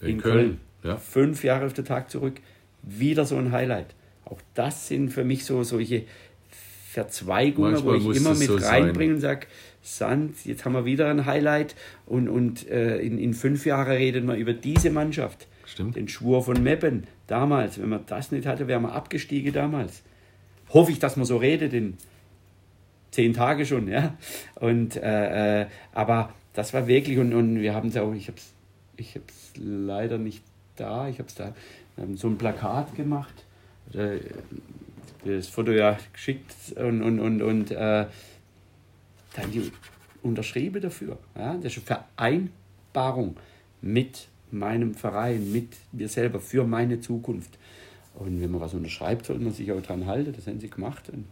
In, Köln. Ja. fünf Jahre auf den Tag zurück, wieder so ein Highlight. Auch das sind für mich so solche Verzweigungen, Manchmal wo ich immer mit so reinbringe und sage, Sand, jetzt haben wir wieder ein Highlight und, und äh, in, in fünf Jahren reden wir über diese Mannschaft. Stimmt. Den Schwur von Meppen, damals. Wenn man das nicht hatte, wären wir abgestiegen damals. Hoffe ich, dass man so redet in zehn Tage schon, ja. Und, äh, äh, aber das war wirklich, und, und wir haben es auch, ich habe es ich hab's leider nicht da, ich habe es da, haben so ein Plakat gemacht, äh, das Foto ja geschickt und, und, und, und äh, dann die unterschrieben dafür. Ja? Das ist eine Vereinbarung mit meinem Verein, mit mir selber, für meine Zukunft. Und wenn man was unterschreibt, sollte man sich auch dran halten. Das haben sie gemacht. Und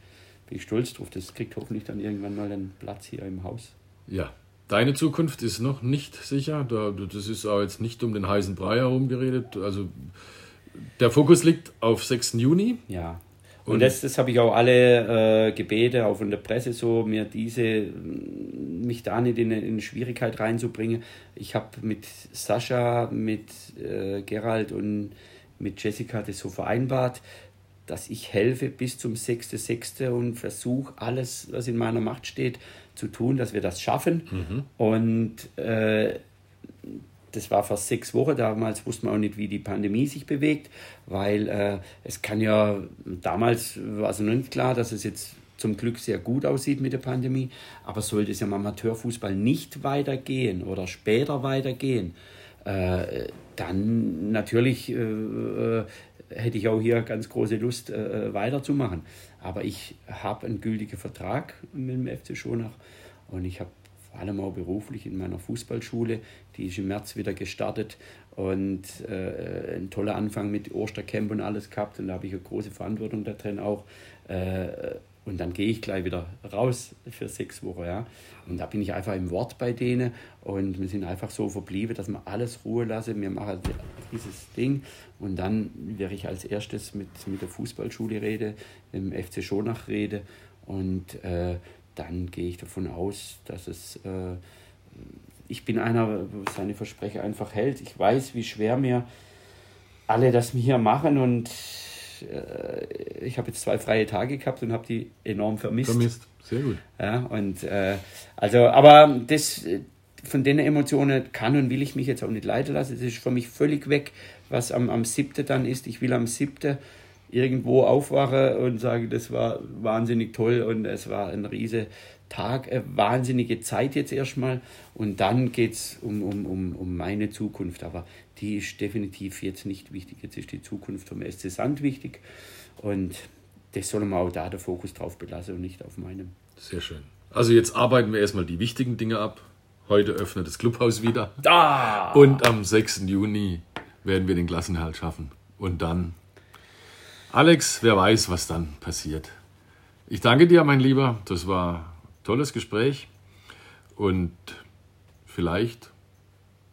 bin ich stolz drauf. Das kriegt hoffentlich dann irgendwann mal einen Platz hier im Haus. Ja, deine Zukunft ist noch nicht sicher. Das ist auch jetzt nicht um den heißen Brei herum geredet. Also der Fokus liegt auf 6. Juni. Ja. Und, und das, das habe ich auch alle äh, gebeten, auch von der Presse so, mir diese, mich da nicht in eine, in Schwierigkeit reinzubringen. Ich habe mit Sascha, mit äh, Gerald und mit Jessica das so vereinbart, dass ich helfe bis zum 6.6. und versuche alles, was in meiner Macht steht, zu tun, dass wir das schaffen. Mhm. Und äh, das war vor sechs Wochen, damals wusste man auch nicht, wie die Pandemie sich bewegt, weil äh, es kann ja, damals war es noch nicht klar, dass es jetzt zum Glück sehr gut aussieht mit der Pandemie, aber sollte es ja im Amateurfußball nicht weitergehen oder später weitergehen, dann natürlich äh, äh hätte ich auch hier ganz große Lust äh, weiterzumachen. Aber ich habe einen gültigen Vertrag mit dem FC Schonach und ich habe vor allem auch beruflich in meiner Fußballschule, die ist im März wieder gestartet und äh, ein toller Anfang mit Ostercamp und alles gehabt und da habe ich eine große Verantwortung da drin auch. Äh, und dann gehe ich gleich wieder raus für sechs Wochen. Ja. Und da bin ich einfach im Wort bei denen und wir sind einfach so verblieben, dass wir alles Ruhe lassen. Wir machen dieses Ding und dann werde ich als erstes mit, mit der Fußballschule rede, im FC Schonach rede und äh, dann gehe ich davon aus, dass es, äh, ich bin einer, der seine Versprechen einfach hält. Ich weiß, wie schwer mir alle das hier machen und äh, ich habe jetzt zwei freie Tage gehabt und habe die enorm vermisst. Vermisst, sehr gut. Ja, und äh, also, aber das, von den Emotionen kann und will ich mich jetzt auch nicht leiden lassen. Das ist für mich völlig weg, was am, am 7. dann ist. Ich will am 7 irgendwo aufwache und sage, das war wahnsinnig toll und es war ein riese Tag, eine wahnsinnige Zeit jetzt erstmal und dann geht es um, um, um, um meine Zukunft, aber die ist definitiv jetzt nicht wichtig, jetzt ist die Zukunft vom SC Sand wichtig und das soll man auch da der Fokus drauf belassen und nicht auf meinem. Sehr schön. Also jetzt arbeiten wir erstmal die wichtigen Dinge ab. Heute öffnet das Clubhaus wieder. Da! Und am 6. Juni werden wir den Klassenhalt schaffen. Und dann Alex, wer weiß, was dann passiert. Ich danke dir, mein Lieber. Das war tolles Gespräch. Und vielleicht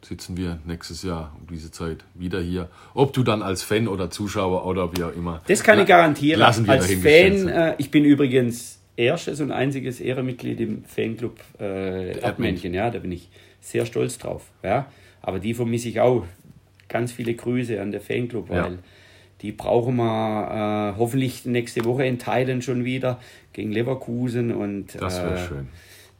sitzen wir nächstes Jahr um diese Zeit wieder hier. Ob du dann als Fan oder Zuschauer oder wie auch immer. Das kann ich garantieren. Lassen wir als Fan, äh, ich bin übrigens erstes und einziges Ehrenmitglied im Fanclub äh, Erdmännchen. Ja, da bin ich sehr stolz drauf. Ja. Aber die vermisse ich auch. Ganz viele Grüße an der Fanclub, weil ja. Die brauchen wir äh, hoffentlich nächste Woche in Teilen schon wieder gegen Leverkusen und das äh, schön.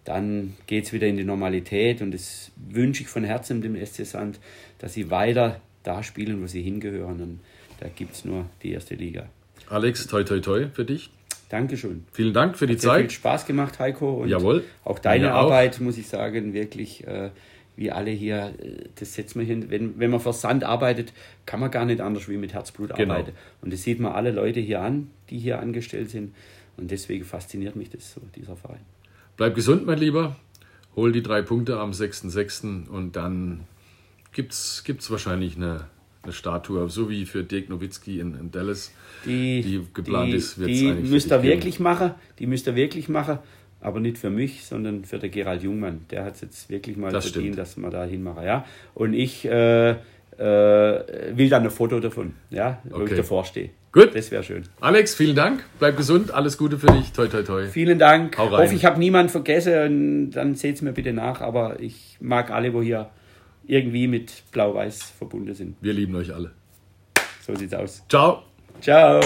dann geht es wieder in die Normalität und das wünsche ich von Herzen dem SC Sand, dass sie weiter da spielen, wo sie hingehören und da gibt es nur die erste Liga. Alex, toi toi toi für dich. Dankeschön. Vielen Dank für die Hat Zeit. Hat viel Spaß gemacht, Heiko. Und Jawohl. Auch deine Arbeit, auch. muss ich sagen, wirklich äh, wie alle hier, äh, das setzt man hin. Wenn, wenn man für Sand arbeitet, kann man gar nicht anders wie mit Herzblut genau. arbeiten. Und das sieht man alle Leute hier an, die hier angestellt sind. Und deswegen fasziniert mich das so, dieser Verein. Bleib gesund, mein Lieber. Hol die drei Punkte am 6.6. und dann gibt es wahrscheinlich eine, eine Statue, so wie für Dirk Nowitzki in, in Dallas, die, die geplant die, ist. Die müsst ihr wirklich machen. Die müsst ihr wirklich machen aber nicht für mich, sondern für den Gerald Jungmann. Der hat es jetzt wirklich mal das verdient, stimmt. dass man da hinmachen. Ja? Und ich äh, äh, will dann ein Foto davon, ja, wo okay. ich davor stehe. Gut. Das wäre schön. Alex, vielen Dank. Bleib gesund. Alles Gute für dich. Toi, toi, toi. Vielen Dank. Hau rein. Hoffe, ich habe niemanden vergessen. Und dann seht es mir bitte nach. Aber ich mag alle, wo hier irgendwie mit Blau-Weiß verbunden sind. Wir lieben euch alle. So sieht's aus. Ciao. Ciao.